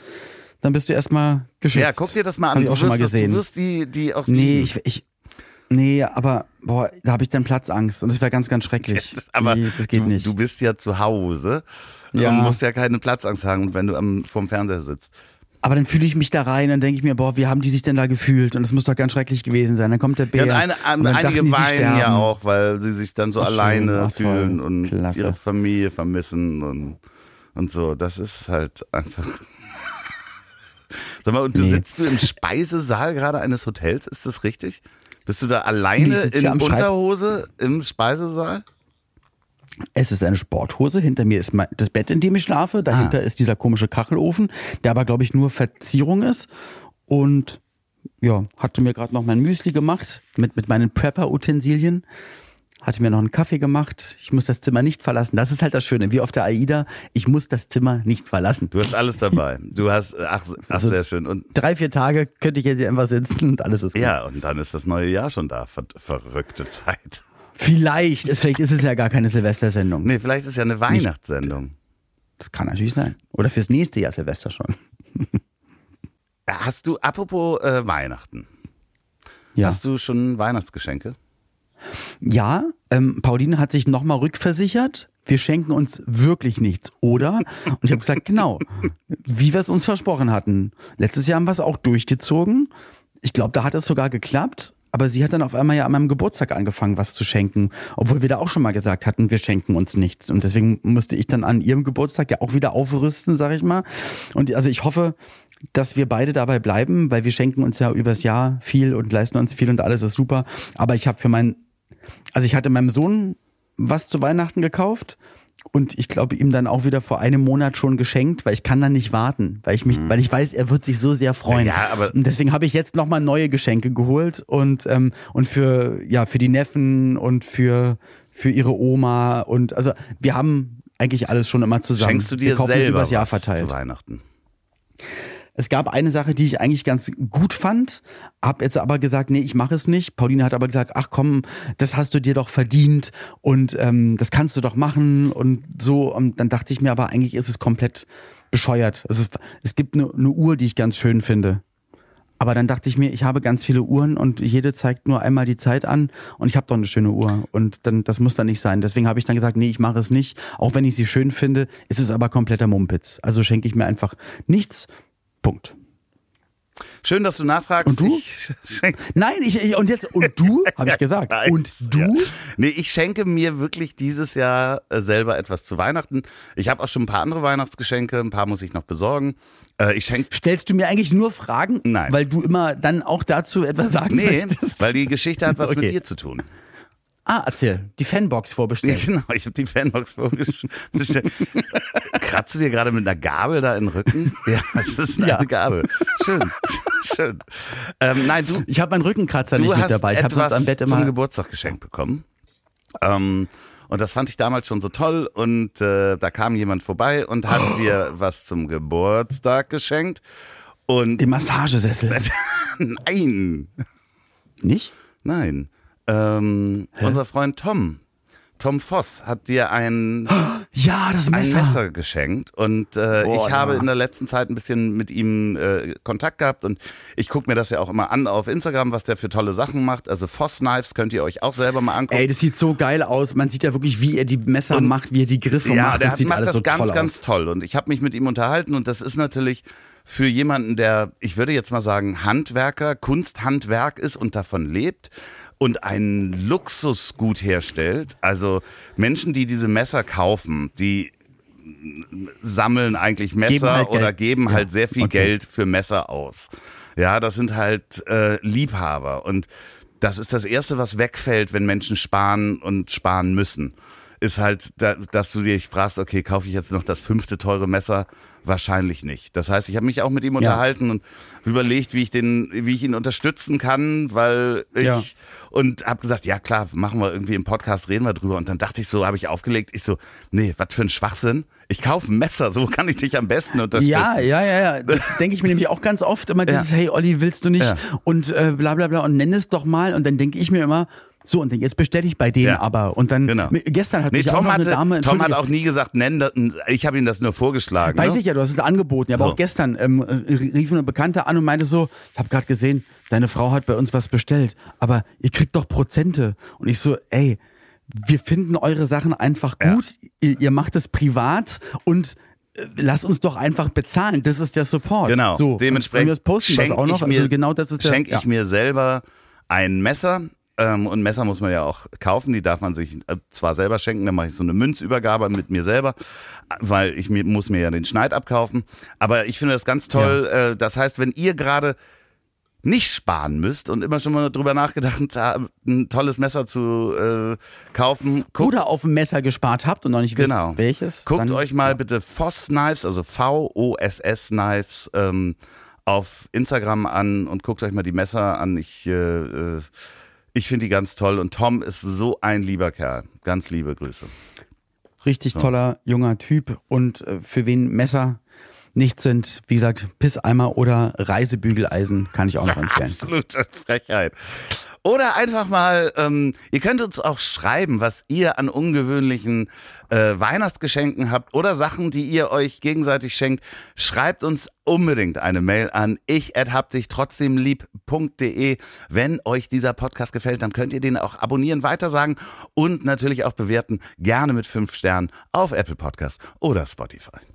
S2: dann bist du erstmal geschützt.
S1: ja, guck dir das mal an.
S2: Hab ich
S1: du
S2: auch schon mal
S1: wirst das-
S2: gesehen.
S1: Du wirst die, die auch
S2: Nee, ich, ich, nee, aber, boah, da habe ich dann Platzangst und das wäre ganz, ganz schrecklich.
S1: Aber
S2: nee, das geht
S1: du,
S2: nicht.
S1: du bist ja zu Hause
S2: Ja.
S1: und musst ja keine Platzangst haben, wenn du am, vorm Fernseher sitzt.
S2: aber dann fühle ich mich da rein und denke ich mir, boah, wie haben die sich denn da gefühlt? Und das muss doch ganz schrecklich gewesen sein. Dann kommt der Bär.
S1: Ja, und eine,
S2: und dann
S1: einige weinen ja auch, weil sie sich dann so
S2: Ach,
S1: alleine
S2: Ach,
S1: fühlen und
S2: Klasse.
S1: ihre Familie vermissen und, und so. Das ist halt einfach. Sag mal, und du
S2: Nee.
S1: sitzt du im Speisesaal gerade eines Hotels, ist das richtig? Bist du da alleine in
S2: am Schreib-
S1: Unterhose im Speisesaal?
S2: Es ist eine Sporthose. Hinter mir ist mein, das Bett, in dem ich schlafe. Dahinter
S1: Ah.
S2: ist dieser komische Kachelofen, der aber, glaube ich, nur Verzierung ist. Und ja, hatte mir gerade noch mein Müsli gemacht mit, mit meinen Prepper-Utensilien. Hatte mir noch einen Kaffee gemacht. Ich muss das Zimmer nicht verlassen. Das ist halt das Schöne, wie auf der AIDA. Ich muss das Zimmer nicht verlassen.
S1: Du hast alles dabei. Du hast, ach, ach
S2: Also-
S1: sehr schön. Und
S2: Drei, vier Tage könnte ich jetzt hier einfach sitzen und alles ist gut.
S1: ja, und dann ist das neue Jahr schon da. Ver verrückte Zeit.
S2: Vielleicht, ist, vielleicht ist es ja gar keine Silvestersendung.
S1: Nee, vielleicht ist ja eine Weihnachtssendung.
S2: Das kann natürlich sein. Oder fürs nächste Jahr Silvester schon.
S1: Hast du, apropos äh, Weihnachten,
S2: Ja.
S1: hast du schon Weihnachtsgeschenke?
S2: Ja, ähm, Pauline hat sich nochmal rückversichert. Wir schenken uns wirklich nichts, oder? Und ich habe gesagt, genau, wie wir es uns versprochen hatten. Letztes Jahr haben wir es auch durchgezogen. Ich glaube, da hat es sogar geklappt. Aber sie hat dann auf einmal ja an meinem Geburtstag angefangen, was zu schenken. Obwohl wir da auch schon mal gesagt hatten, wir schenken uns nichts. Und deswegen musste ich dann an ihrem Geburtstag ja auch wieder aufrüsten, sag ich mal. Und also ich hoffe, dass wir beide dabei bleiben, weil wir schenken uns ja übers Jahr viel und leisten uns viel und alles ist super. Aber ich habe für meinen also ich hatte meinem Sohn was zu Weihnachten gekauft und ich glaube ihm dann auch wieder vor einem Monat schon geschenkt, weil ich kann dann nicht warten, weil ich mich, weil ich weiß, er wird sich so sehr freuen.
S1: Ja, aber-
S2: und deswegen habe ich jetzt nochmal neue Geschenke geholt und ähm, und für ja für die Neffen und für für ihre Oma und also wir haben eigentlich alles schon immer zusammen.
S1: Schenkst du dir selber
S2: übers Jahr
S1: was
S2: verteilt.
S1: zu Weihnachten?
S2: Es gab eine Sache, die ich eigentlich ganz gut fand, hab jetzt aber gesagt, nee, ich mache es nicht. Pauline hat aber gesagt, ach komm, das hast du dir doch verdient und ähm, das kannst du doch machen und so. Und dann dachte ich mir, aber eigentlich ist es komplett bescheuert. Es, ist, es gibt eine, eine Uhr, die ich ganz schön finde. Aber dann dachte ich mir, ich habe ganz viele Uhren und jede zeigt nur einmal die Zeit an und ich habe doch eine schöne Uhr und dann das muss dann nicht sein. Deswegen habe ich dann gesagt, nee, ich mache es nicht, auch wenn ich sie schön finde, ist es aber kompletter Mumpitz. Also schenke ich mir einfach nichts. Punkt.
S1: Schön, dass du nachfragst.
S2: Und du?
S1: Ich
S2: Nein, ich, ich und jetzt und du, habe ich gesagt.
S1: Nein,
S2: und du?
S1: Ja. Nee, ich schenke mir wirklich dieses Jahr äh, selber etwas zu Weihnachten. Ich habe auch schon ein paar andere Weihnachtsgeschenke, ein paar muss ich noch besorgen. Äh, ich schenke
S2: Stellst du mir eigentlich nur Fragen,
S1: Nein.
S2: weil du immer dann auch dazu etwas sagen
S1: Nee,
S2: möchtest?
S1: weil die Geschichte hat was
S2: Okay.
S1: mit dir zu tun.
S2: Ah, erzähl. Die Fanbox vorbestellt.
S1: Genau, ich habe die Fanbox vorgestellt. Kratzt du dir gerade mit einer Gabel da in den Rücken? Ja, es ist eine
S2: Ja.
S1: Gabel. Schön, schön. Ähm, nein, du,
S2: Ich habe meinen Rückenkratzer nicht mit dabei. Ich habe sonst am Bett
S1: zum
S2: immer.
S1: Geburtstag geschenkt bekommen. Ähm, und das fand ich damals schon so toll. Und äh, da kam jemand vorbei und hat
S2: Oh.
S1: dir was zum Geburtstag geschenkt. Und
S2: Den Massagesessel.
S1: nein,
S2: Nicht?
S1: nein. Ähm, unser Freund Tom, Tom Voss, hat dir ein
S2: Ja, das
S1: ein
S2: Messer.
S1: Messer geschenkt und äh,
S2: Boah,
S1: ich habe
S2: ja.
S1: in der letzten Zeit ein bisschen mit ihm äh, Kontakt gehabt und ich gucke mir das ja auch immer an auf Instagram, was der für tolle Sachen macht. Also Voss Knives könnt ihr euch auch selber mal angucken.
S2: Ey, das sieht so geil aus. Man sieht ja wirklich, wie er die Messer
S1: Und-
S2: macht, wie er die Griffe
S1: ja,
S2: macht.
S1: der
S2: Das
S1: hat,
S2: sieht
S1: macht
S2: alles
S1: das
S2: so
S1: ganz,
S2: toll
S1: ganz toll und ich habe mich mit ihm unterhalten und das ist natürlich für jemanden, der, ich würde jetzt mal sagen, Handwerker, Kunsthandwerk ist und davon lebt und ein Luxusgut herstellt. Also Menschen, die diese Messer kaufen, die sammeln eigentlich Messer
S2: Geben halt
S1: oder geben
S2: Ja,
S1: halt sehr viel
S2: okay.
S1: Geld für Messer aus. Ja, das sind halt äh, Liebhaber und das ist das Erste, was wegfällt, wenn Menschen sparen und sparen müssen. Ist halt, da, dass du dich fragst, okay, kaufe ich jetzt noch das fünfte teure Messer? Wahrscheinlich nicht. Das heißt, ich habe mich auch mit ihm unterhalten und überlegt, wie ich den, wie ich ihn unterstützen kann, weil ich
S2: Ja.
S1: und habe gesagt, ja klar, machen wir irgendwie im Podcast, reden wir drüber. Und dann dachte ich so, habe ich aufgelegt, ich so, nee, was für ein Schwachsinn. Ich kaufe ein Messer, so kann ich dich am besten unterstützen.
S2: Ja, ja, ja, ja. Das denke ich mir nämlich auch ganz oft immer dieses, hey Olli, willst du nicht?
S1: Ja.
S2: Und äh, bla bla bla und nenn es doch mal. Und dann denke ich mir immer, so, und jetzt bestelle ich bei denen
S1: Ja.
S2: aber. Und dann,
S1: Genau.
S2: gestern hat
S1: Nee,
S2: mich auch
S1: Tom,
S2: noch
S1: hatte,
S2: eine Dame,
S1: Tom hat auch nie gesagt, nenn das, ich habe ihm das nur vorgeschlagen.
S2: Weiß
S1: ne?
S2: ich ja, du hast es angeboten. Ja, aber
S1: So.
S2: auch gestern ähm, rief eine Bekannte an und meinte so, ich habe gerade gesehen, deine Frau hat bei uns was bestellt, aber ihr kriegt doch Prozente. Und ich so, ey, wir finden eure Sachen einfach
S1: Ja.
S2: gut, ihr, ihr macht es privat und äh, Lass uns doch einfach bezahlen. Das ist der Support.
S1: Genau.
S2: So,
S1: Dementsprechend
S2: Und wir posten das
S1: schenk
S2: auch noch.
S1: ich mir,
S2: also genau das ist der.
S1: schenk
S2: ja.
S1: ich mir selber ein Messer. Ähm, und Messer muss man ja auch kaufen, die darf man sich äh, zwar selber schenken, dann mache ich so eine Münzübergabe mit mir selber, weil ich mir, muss mir ja den Schneid abkaufen. Aber ich finde das ganz toll. Äh, das heißt, wenn ihr gerade nicht sparen müsst und immer schon mal drüber nachgedacht habt, ein tolles Messer zu äh, kaufen, guckt
S2: Oder auf ein Messer gespart habt und noch nicht wisst,
S1: Genau.
S2: welches.
S1: Guckt euch mal bitte Voss Knives, also V-O-S-S Knives, ähm, auf Instagram an und guckt euch mal die Messer an. Ich, äh, äh, ich finde die ganz toll und Tom ist so ein lieber Kerl. Ganz liebe Grüße.
S2: Richtig toller junger Typ und äh, für wen Messer nicht sind, wie gesagt, Pisseimer oder Reisebügeleisen kann ich auch noch empfehlen.
S1: Absolute Frechheit. Oder einfach mal, ähm, ihr könnt uns auch schreiben, was ihr an ungewöhnlichen äh, Weihnachtsgeschenken habt oder Sachen, die ihr euch gegenseitig schenkt. Schreibt uns unbedingt eine Mail an ich dich trotzdem lieb.de. Wenn euch dieser Podcast gefällt, dann könnt ihr den auch abonnieren, weitersagen und natürlich auch bewerten. Gerne mit fünf Sternen auf Apple Podcast oder Spotify.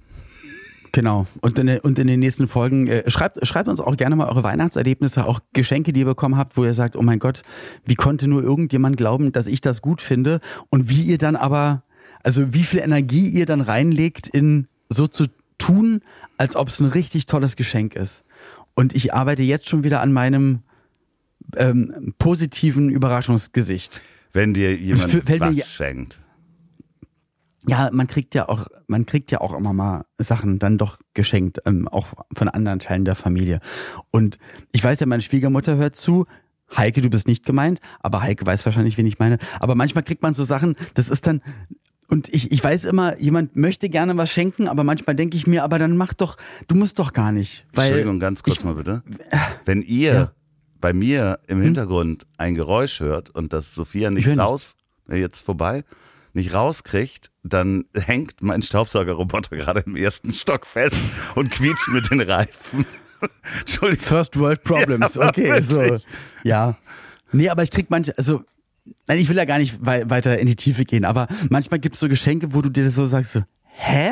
S2: Genau. Und in, und in den nächsten Folgen äh, schreibt, schreibt uns auch gerne mal eure Weihnachtserlebnisse, auch Geschenke, die ihr bekommen habt, wo ihr sagt, oh mein Gott, wie konnte nur irgendjemand glauben, dass ich das gut finde? Und wie ihr dann aber, also wie viel Energie ihr dann reinlegt in so zu tun, als ob es ein richtig tolles Geschenk ist. Und ich arbeite jetzt schon wieder an meinem ähm, positiven Überraschungsgesicht.
S1: Wenn dir jemand was schenkt.
S2: Ja, man kriegt ja auch, man kriegt ja auch immer mal Sachen dann doch geschenkt, ähm, auch von anderen Teilen der Familie. Und ich weiß ja, meine Schwiegermutter hört zu. Heike, du bist nicht gemeint, aber Heike weiß wahrscheinlich, wen ich meine. Aber manchmal kriegt man so Sachen, das ist dann, und ich, ich weiß immer, jemand möchte gerne was schenken, aber manchmal denke ich mir, aber dann mach doch, du musst doch gar nicht. Weil
S1: Entschuldigung, ganz kurz
S2: ich,
S1: mal bitte. Wenn ihr
S2: Ja.
S1: bei mir im Hintergrund ein Geräusch hört und das Sophia nicht raus, äh, jetzt vorbei, nicht rauskriegt, dann hängt mein Staubsaugerroboter gerade im ersten Stock fest und quietscht mit den Reifen. Entschuldigung.
S2: First World Problems,
S1: Ja,
S2: okay, so. Ja. Nee, aber ich krieg manche, also, nein, ich will ja gar nicht wei weiter in die Tiefe gehen, aber manchmal gibt es so Geschenke, wo du dir so sagst, so, hä?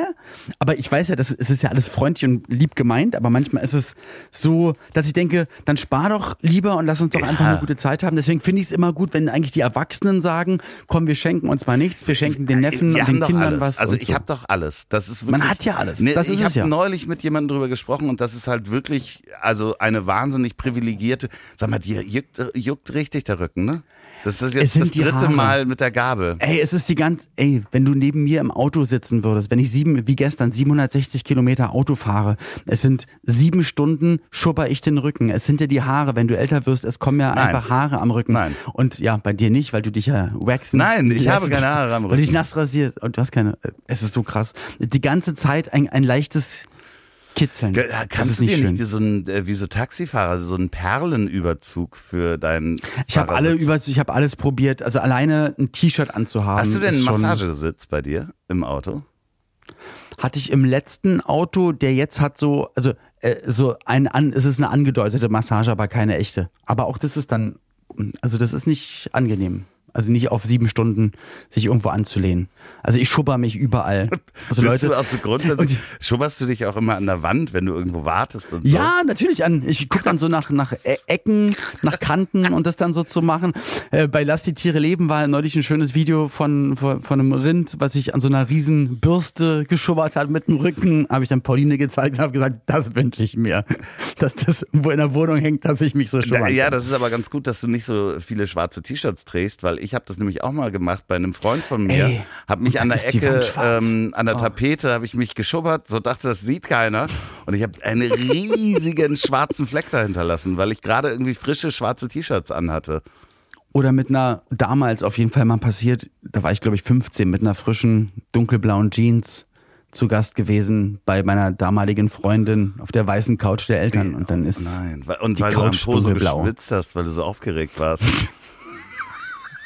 S2: Aber ich weiß ja, das, es ist ja alles freundlich und lieb gemeint, aber manchmal ist es so, dass ich denke, dann spar doch lieber und lass uns doch einfach eine gute Zeit haben. Deswegen finde ich es immer gut, wenn eigentlich die Erwachsenen sagen, komm, wir schenken uns mal nichts, wir schenken den Neffen
S1: Wir
S2: und den Kindern
S1: alles.
S2: was.
S1: Also ich
S2: so.
S1: habe doch alles. Das ist
S2: Man
S1: wirklich,
S2: hat ja alles.
S1: Nee,
S2: Das ist
S1: ich habe
S2: ja.
S1: neulich mit jemandem drüber gesprochen und das ist halt wirklich, also eine wahnsinnig privilegierte. Sag mal, dir juckt, juckt richtig der Rücken, ne? Das ist jetzt das dritte
S2: Haare.
S1: Mal mit der Gabel.
S2: Ey, es ist die ganz, ey, wenn du neben mir im Auto sitzen würdest, wenn ich sieben, wie gestern, 760 Kilometer Auto fahre, es sind sieben Stunden, schubber ich den Rücken. Es sind ja die Haare, wenn du älter wirst, es kommen ja
S1: Nein.
S2: einfach Haare am Rücken.
S1: Nein.
S2: Und ja, bei dir nicht, weil du dich ja waxen
S1: Nein, ich
S2: lässt,
S1: habe keine Haare am
S2: Weil du dich
S1: Rücken.
S2: nass rasiert. Und du hast keine, es ist so krass. Die ganze Zeit ein, ein leichtes Kitzeln.
S1: Ge-
S2: das
S1: Kannst
S2: ist
S1: du
S2: nicht
S1: dir
S2: schön.
S1: nicht so ein, äh, wie so Taxifahrer, so einen Perlenüberzug für deinen
S2: ich habe alle
S1: Fahrersitz?
S2: über, ich habe alles probiert. Also alleine ein T-Shirt anzuhaben.
S1: Hast du denn einen Massagesitz bei dir im Auto?
S2: Hatte ich im letzten Auto, der jetzt hat so, also äh, so ein, an, es ist eine angedeutete Massage, aber keine echte. Aber auch das ist dann, also das ist nicht angenehm. Also nicht auf sieben Stunden sich irgendwo anzulehnen. Also ich schubber mich überall. Also
S1: Bist
S2: Leute.
S1: du auch so grundsätzlich, schubberst du dich auch immer an der Wand, wenn du irgendwo wartest und so?
S2: Ja, natürlich an. Ich gucke dann so nach, nach E- Ecken, nach Kanten und das dann so zu machen. Äh, bei Lass die Tiere leben war neulich ein schönes Video von, von, von einem Rind, was sich an so einer riesen Bürste geschubbert hat mit dem Rücken. Habe ich dann Pauline gezeigt und habe gesagt, das wünsche ich mir. Dass das wo in der Wohnung hängt, dass ich mich so
S1: Da,
S2: schubbern
S1: ja,
S2: kann.
S1: das ist aber ganz gut, dass du nicht so viele schwarze T-Shirts trägst, weil ich habe das nämlich auch mal gemacht bei einem Freund von mir.
S2: Ey,
S1: Hab mich an der Ecke, ähm, an der
S2: Oh.
S1: Tapete, habe ich mich geschubbert, so dachte, das sieht keiner. Und ich habe einen riesigen schwarzen Fleck dahinter lassen, weil ich gerade irgendwie frische schwarze T-Shirts anhatte.
S2: Oder mit einer, damals auf jeden Fall mal passiert, da war ich glaube ich 15, mit einer frischen dunkelblauen Jeans zu Gast gewesen bei meiner damaligen Freundin auf der weißen Couch der Eltern. Und dann ist
S1: Nein, weil- und
S2: die
S1: weil du am
S2: Couch
S1: Po so
S2: dunkelblau.
S1: geschwitzt hast, weil du so aufgeregt warst.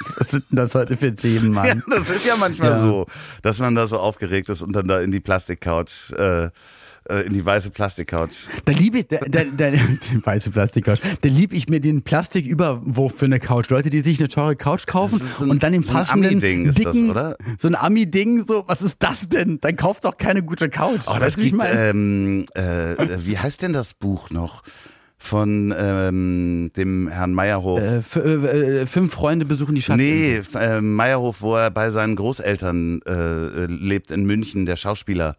S2: Was sind denn das heute für Themen,
S1: Ja,
S2: Mann?
S1: das ist ja manchmal
S2: Ja.
S1: so, dass man da so aufgeregt ist und dann da in die Plastikcouch, äh, äh, in die weiße Plastikcouch.
S2: Da liebe ich, da, da, da, die weiße Plastikcouch, da liebe ich mir den Plastiküberwurf für eine Couch. Leute, die sich eine teure Couch kaufen
S1: ein-
S2: und dann den
S1: so ein
S2: passenden
S1: Ami-Ding ist das, oder?
S2: so ein Ami-Ding, so, was ist das denn? Dann kaufst doch keine gute Couch.
S1: Oh, das gibt, ähm, äh, wie heißt denn das Buch noch? Von ähm, dem Herrn Meyerhof.
S2: Äh, äh, äh, fünf Freunde besuchen die Schatzinsel.
S1: nee, äh, Meyerhof, wo er bei seinen Großeltern äh, lebt in München, der Schauspieler.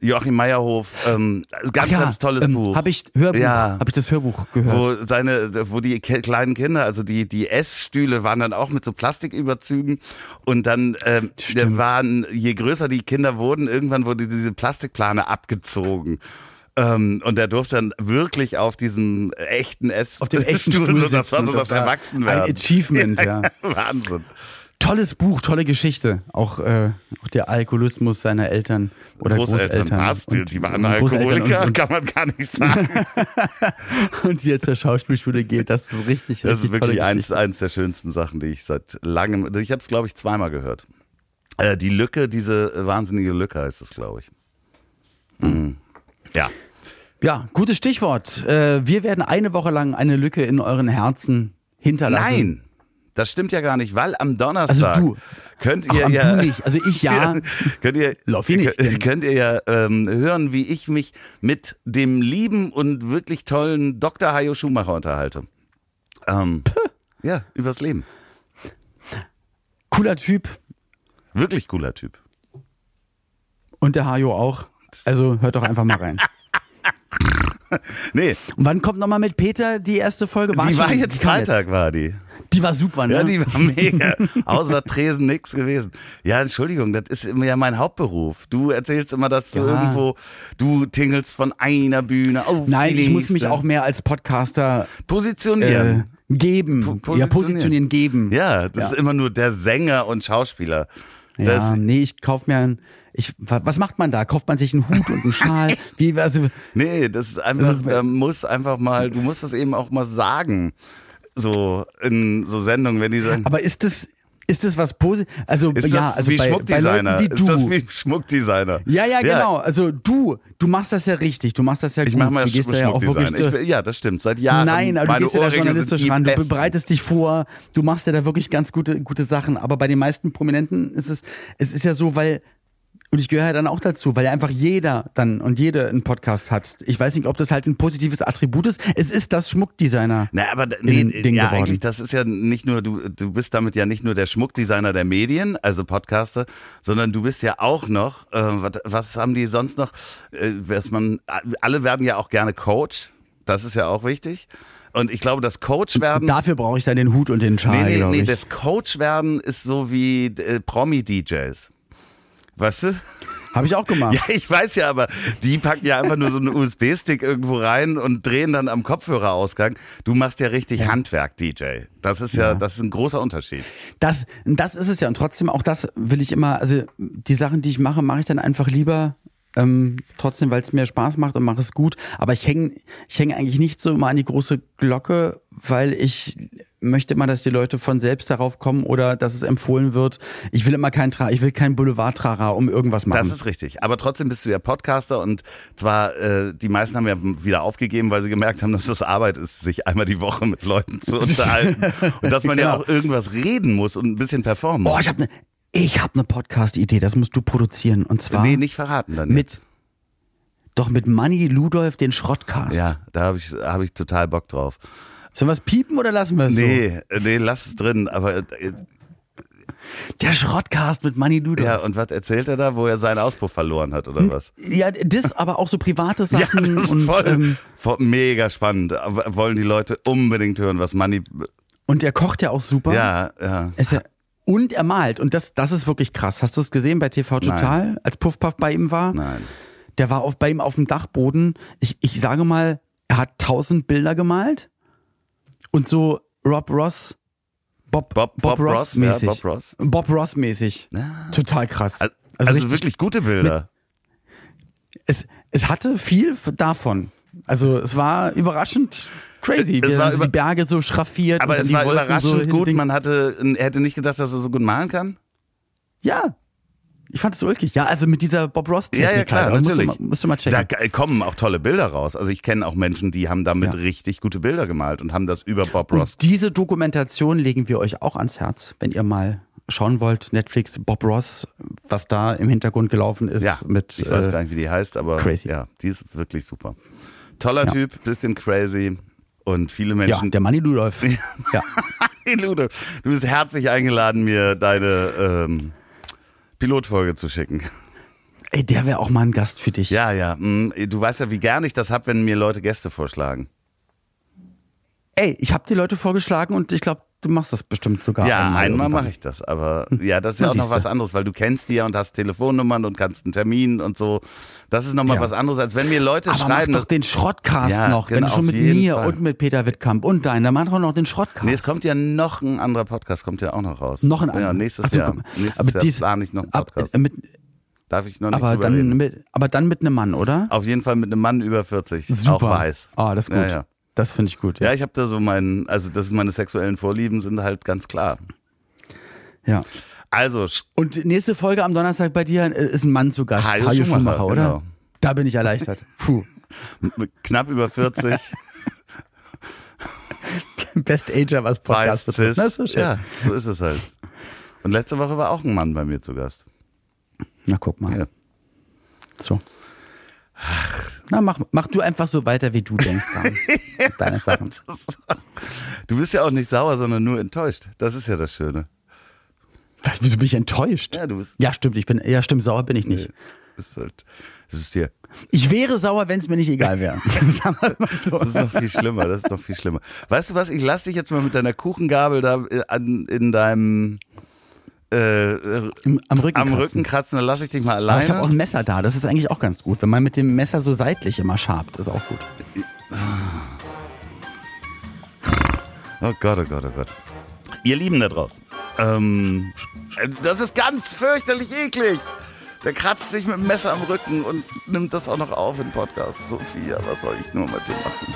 S1: Joachim Meyerhof, ähm, ganz,
S2: ja,
S1: ganz tolles
S2: ähm,
S1: Buch.
S2: Habe ich Hörbuch,
S1: Ja.
S2: habe ich das Hörbuch gehört.
S1: wo seine, wo die kleinen Kinder, also die die Essstühle waren dann auch mit so Plastiküberzügen und dann ähm, waren je größer die Kinder wurden, irgendwann wurde diese Plastikplane abgezogen. Ähm, und er durfte dann wirklich auf diesem echten Ess
S2: Auf dem echten Stuhl
S1: so, das war
S2: sitzen.
S1: so das,
S2: war
S1: Erwachsenwerden.
S2: Ein Achievement, ja.
S1: Wahnsinn.
S2: Tolles Buch, tolle Geschichte. Auch, äh, auch der Alkoholismus seiner Eltern oder Großeltern.
S1: was? Die,
S2: und-
S1: die waren
S2: und Großeltern
S1: Alkoholiker,
S2: Und,
S1: kann man gar nicht sagen.
S2: und, und wie er zur Schauspielschule geht, das ist so richtig,
S1: Das
S2: richtig
S1: ist wirklich eins, eins der schönsten Sachen, die ich seit langem, ich habe es glaube ich zweimal gehört. Äh, die Lücke, diese wahnsinnige Lücke heißt es, glaube ich. Mhm. Ja.
S2: Ja, gutes Stichwort. Äh, wir werden eine Woche lang eine Lücke in euren Herzen hinterlassen.
S1: Nein, das stimmt ja gar nicht, weil am Donnerstag
S2: Also du.
S1: könnt ihr ja
S2: du nicht. Also ich ja.
S1: könnt ihr
S2: Loffi nicht,
S1: könnt, könnt ihr ja ähm, hören, wie ich mich mit dem lieben und wirklich tollen Dr. Hajo Schumacher unterhalte. Ähm, ja, übers Leben.
S2: Cooler Typ.
S1: Wirklich cooler Typ.
S2: Und der Hajo auch. Also hört doch einfach mal rein.
S1: Nee,
S2: Und wann kommt nochmal mit Peter die erste Folge?
S1: die
S2: schon-
S1: war jetzt
S2: kam
S1: Freitag, war die.
S2: Die war super, ne?
S1: Ja, die war mega. Außer Tresen nix gewesen. Ja, Entschuldigung, das ist immer ja mein Hauptberuf. Du erzählst immer, dass du
S2: Ja.
S1: irgendwo, du tingelst von einer Bühne auf
S2: Nein,
S1: die
S2: ich muss mich auch mehr als Podcaster äh,
S1: positionieren.
S2: geben.
S1: Po-
S2: Ja, positionieren geben.
S1: ja, das
S2: Ja.
S1: ist immer nur der Sänger und Schauspieler.
S2: Ja,
S1: Das-
S2: nee, ich kauf mir ein. Ich, wa- was macht man da? Kauft man sich einen Hut und einen Schal? Wie, also,
S1: Nee, das ist einfach, da muss einfach mal, du musst das eben auch mal sagen. So in so Sendungen, wenn die sagen,
S2: aber ist das, ist das was Positives? Also,
S1: ist
S2: ja,
S1: das
S2: also
S1: wie
S2: bei, bei
S1: Schmuckdesigner?
S2: Leuten wie du.
S1: Ist das wie Schmuckdesigner?
S2: ja, ja, genau. Also du, du machst das ja richtig. Du machst das ja
S1: Ich
S2: gut.
S1: mache mal
S2: du gehst ja auch wirklich so,
S1: Ich, ja, das stimmt. Seit Jahren.
S2: Nein, aber du gehst ja da
S1: Ohrringe
S2: journalistisch ran, du bereitest dich vor, du machst ja da wirklich ganz gute, gute Sachen. Aber bei den meisten Prominenten ist es, es ist ja so, weil, und ich gehöre ja dann auch dazu, weil ja einfach jeder dann und jede einen Podcast hat. Ich weiß nicht, ob das halt ein positives Attribut ist. Es ist das Schmuckdesigner.
S1: Na, aber nee,
S2: Ding
S1: ja,
S2: geworden.
S1: eigentlich, das ist ja nicht nur, du, du bist damit ja nicht nur der Schmuckdesigner der Medien, also Podcaster, sondern du bist ja auch noch, äh, was, was haben die sonst noch? Äh, was man, alle werden ja auch gerne Coach, das ist ja auch wichtig. Und ich glaube, das Coach werden.
S2: Dafür brauche ich dann den Hut und den Schal,
S1: Nee, nee, nee, das Coach werden ist so wie äh, Promi-DJs. Weißt du?
S2: Habe ich auch gemacht.
S1: Ja, ich weiß ja, aber die packen ja einfach nur so einen USB-Stick irgendwo rein und drehen dann am Kopfhörerausgang. Du machst ja richtig Handwerk, DJ. Das ist ja, das ist ein großer Unterschied.
S2: Das, das ist es ja. Und trotzdem, auch das will ich immer, also die Sachen, die ich mache, mache ich dann einfach lieber. Ähm, trotzdem, weil es mir Spaß macht und mache es gut. Aber ich hänge ich häng eigentlich nicht so immer an die große Glocke, weil ich möchte immer, dass die Leute von selbst darauf kommen oder dass es empfohlen wird. Ich will immer kein Tra ich will kein Boulevard-Trara um irgendwas machen.
S1: Das ist richtig. Aber trotzdem bist du ja Podcaster und zwar, äh, die meisten haben ja wieder aufgegeben, weil sie gemerkt haben, dass das Arbeit ist, sich einmal die Woche mit Leuten zu unterhalten. Und dass man ja
S2: Genau.
S1: auch irgendwas reden muss und ein bisschen performen
S2: Oh,
S1: muss.
S2: ich habe eine ich habe eine Podcast-Idee, das musst du produzieren. Und zwar
S1: nee, nicht verraten dann.
S2: mit,
S1: jetzt.
S2: doch mit Manny Ludolf den Schrottcast.
S1: Ja, da habe ich, hab ich total Bock drauf.
S2: Sollen wir es piepen oder lassen wir es so?
S1: Nee, äh, nee, lass es drin. Aber äh,
S2: Der Schrottcast mit Manny Ludolf.
S1: ja, und was erzählt er da, wo er seinen Auspuff verloren hat oder was?
S2: Ja, das, aber auch so private
S1: Ja,
S2: Sachen
S1: das ist
S2: und,
S1: voll,
S2: ähm,
S1: voll mega spannend. Wollen die Leute unbedingt hören, was Manni.
S2: und er kocht ja auch super.
S1: Ja, ja.
S2: Ja, und er malt. Und das, das ist wirklich krass. Hast du es gesehen bei TV Total, als Puff Puff bei ihm war?
S1: Nein.
S2: Der war auf, bei ihm auf dem Dachboden. Ich, ich sage mal, er hat tausend Bilder gemalt und so Rob Ross, Bob,
S1: Bob- Bob Ross, ja,
S2: mäßig.
S1: Bob Ross.
S2: Bob Ross mäßig. Total krass.
S1: Also, also,
S2: richtig-
S1: wirklich gute Bilder.
S2: es, es hatte viel davon. Also es war überraschend crazy,
S1: Es
S2: wie
S1: war
S2: er so
S1: über-
S2: die Berge so schraffiert.
S1: Aber es war
S2: Wolken
S1: überraschend
S2: so
S1: gut. Man hatte, er hätte nicht gedacht, dass er so gut malen kann.
S2: Ja, ich fand es so ulkig. Ja, also mit dieser Bob Ross-Technik.
S1: Ja, ja, klar,
S2: halt. Musst du
S1: natürlich.
S2: mal- Musst du mal
S1: Da
S2: checken.
S1: k- kommen auch tolle Bilder raus. Also ich kenne auch Menschen, die haben damit
S2: Ja.
S1: richtig gute Bilder gemalt und haben das über Bob Ross.
S2: Und diese Dokumentation legen wir euch auch ans Herz, wenn ihr mal schauen wollt. Netflix, Bob Ross, was da im Hintergrund gelaufen ist.
S1: Ja,
S2: mit,
S1: ich weiß
S2: äh,
S1: gar nicht, wie die heißt, aber
S2: crazy.
S1: ja, die ist wirklich super. Toller
S2: Ja.
S1: Typ, bisschen crazy und viele
S2: Ja,
S1: Menschen.
S2: der Manni Ludolf. ja.
S1: Lude, du bist herzlich eingeladen, mir deine ähm, Pilotfolge zu schicken.
S2: Ey, der wäre auch mal ein Gast für dich.
S1: Ja, ja. mm, Du weißt ja, wie gern ich das hab, wenn mir Leute Gäste vorschlagen.
S2: Ey, ich habe die Leute vorgeschlagen und ich glaube, du machst das bestimmt sogar.
S1: Ja, einmal
S2: irgendwann.
S1: mache ich das, aber ja, das ist ja auch noch was anderes, weil du kennst die ja und hast Telefonnummern und kannst einen Termin und so. Das ist nochmal
S2: Ja.
S1: was anderes, als wenn mir Leute
S2: Aber
S1: schreiben.
S2: mach doch den Schrottcast
S1: Ja,
S2: noch. Wenn
S1: genau,
S2: du schon
S1: auf
S2: mit mir
S1: Fall.
S2: und mit Peter Wittkamp und dein, dann mach doch noch den Schrottcast.
S1: Nee, es kommt ja noch ein anderer Podcast, kommt ja auch noch raus.
S2: noch ein
S1: Ja,
S2: anderer.
S1: nächstes
S2: Ach
S1: Jahr. Nächstes
S2: aber
S1: Jahr
S2: dies-
S1: plane ich noch einen
S2: ab,
S1: Podcast.
S2: äh, mit,
S1: Darf ich noch nicht
S2: aber, dann
S1: reden.
S2: mit, aber dann mit einem Mann, oder?
S1: Auf jeden Fall mit einem Mann über 40,
S2: Super.
S1: auch weiß.
S2: Ah, das ist gut.
S1: Ja, ja.
S2: Das finde ich gut.
S1: Ja, ich habe da so meinen, also das meine sexuellen Vorlieben sind halt ganz klar.
S2: ja.
S1: Also,
S2: Und nächste Folge am Donnerstag bei dir äh, ist ein Mann zu Gast.
S1: Hajo
S2: Hajo
S1: Schumacher,
S2: Schumacher, oder?
S1: genau.
S2: Da bin ich erleichtert. Puh.
S1: knapp über 40,
S2: Best Ager, was
S1: weiß,
S2: Podcast. Das ist so schön.
S1: Ja, so ist es halt. Und letzte Woche war auch ein Mann bei mir zu Gast.
S2: Na, guck mal.
S1: Ja.
S2: So. Na, mach, mach du einfach so weiter, wie du denkst. Dann. Deine Sachen.
S1: Du bist ja auch nicht sauer, sondern nur enttäuscht. Das ist ja das Schöne.
S2: Was, wieso bin ich enttäuscht?
S1: Ja, du bist.
S2: Ja, stimmt, ich bin, ja, stimmt, sauer bin ich nicht.
S1: Das ist halt, das ist dir.
S2: Ich wäre sauer, wenn es mir nicht egal wäre. So.
S1: Das ist noch viel schlimmer, das ist noch viel schlimmer. Weißt du was, ich lass dich jetzt mal mit deiner Kuchengabel da äh, an, in deinem äh,
S2: Im- Am Rücken.
S1: am
S2: kratzen.
S1: Rücken kratzen, dann lass ich dich mal
S2: Aber ich habe auch
S1: alleine.
S2: ein Messer da, das ist eigentlich auch ganz gut. Wenn man mit dem Messer so seitlich immer schabt, ist auch gut.
S1: Oh Gott, oh Gott, oh Gott. Ihr Lieben da draußen. Ähm, das ist ganz fürchterlich eklig. Der kratzt sich mit dem Messer am Rücken und nimmt das auch noch auf im Podcast. Sophia, was soll ich nur mit dir machen?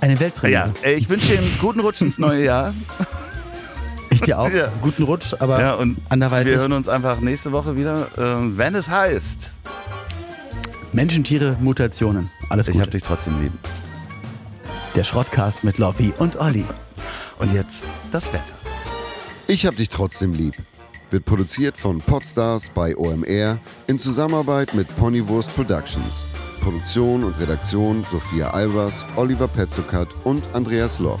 S2: Eine Weltpremiere.
S1: Ja, äh, ich wünsche dir einen guten Rutsch ins neue Jahr.
S2: Ich dir auch.
S1: Ja.
S2: Guten Rutsch, aber
S1: Ja, und
S2: anderweitig.
S1: wir hören uns einfach nächste Woche wieder, äh, wenn es heißt.
S2: Menschen, Tiere, Mutationen. Alles
S1: Ich
S2: gut.
S1: hab dich trotzdem lieb.
S2: Der Schrottcast mit Loffi und Olli.
S1: Und jetzt das Wetter.
S3: Ich hab dich trotzdem lieb. Wird produziert von Podstars bei OMR in Zusammenarbeit mit Ponywurst Productions. Produktion und Redaktion Sophia Albers, Oliver Petzokat und Andreas Loff.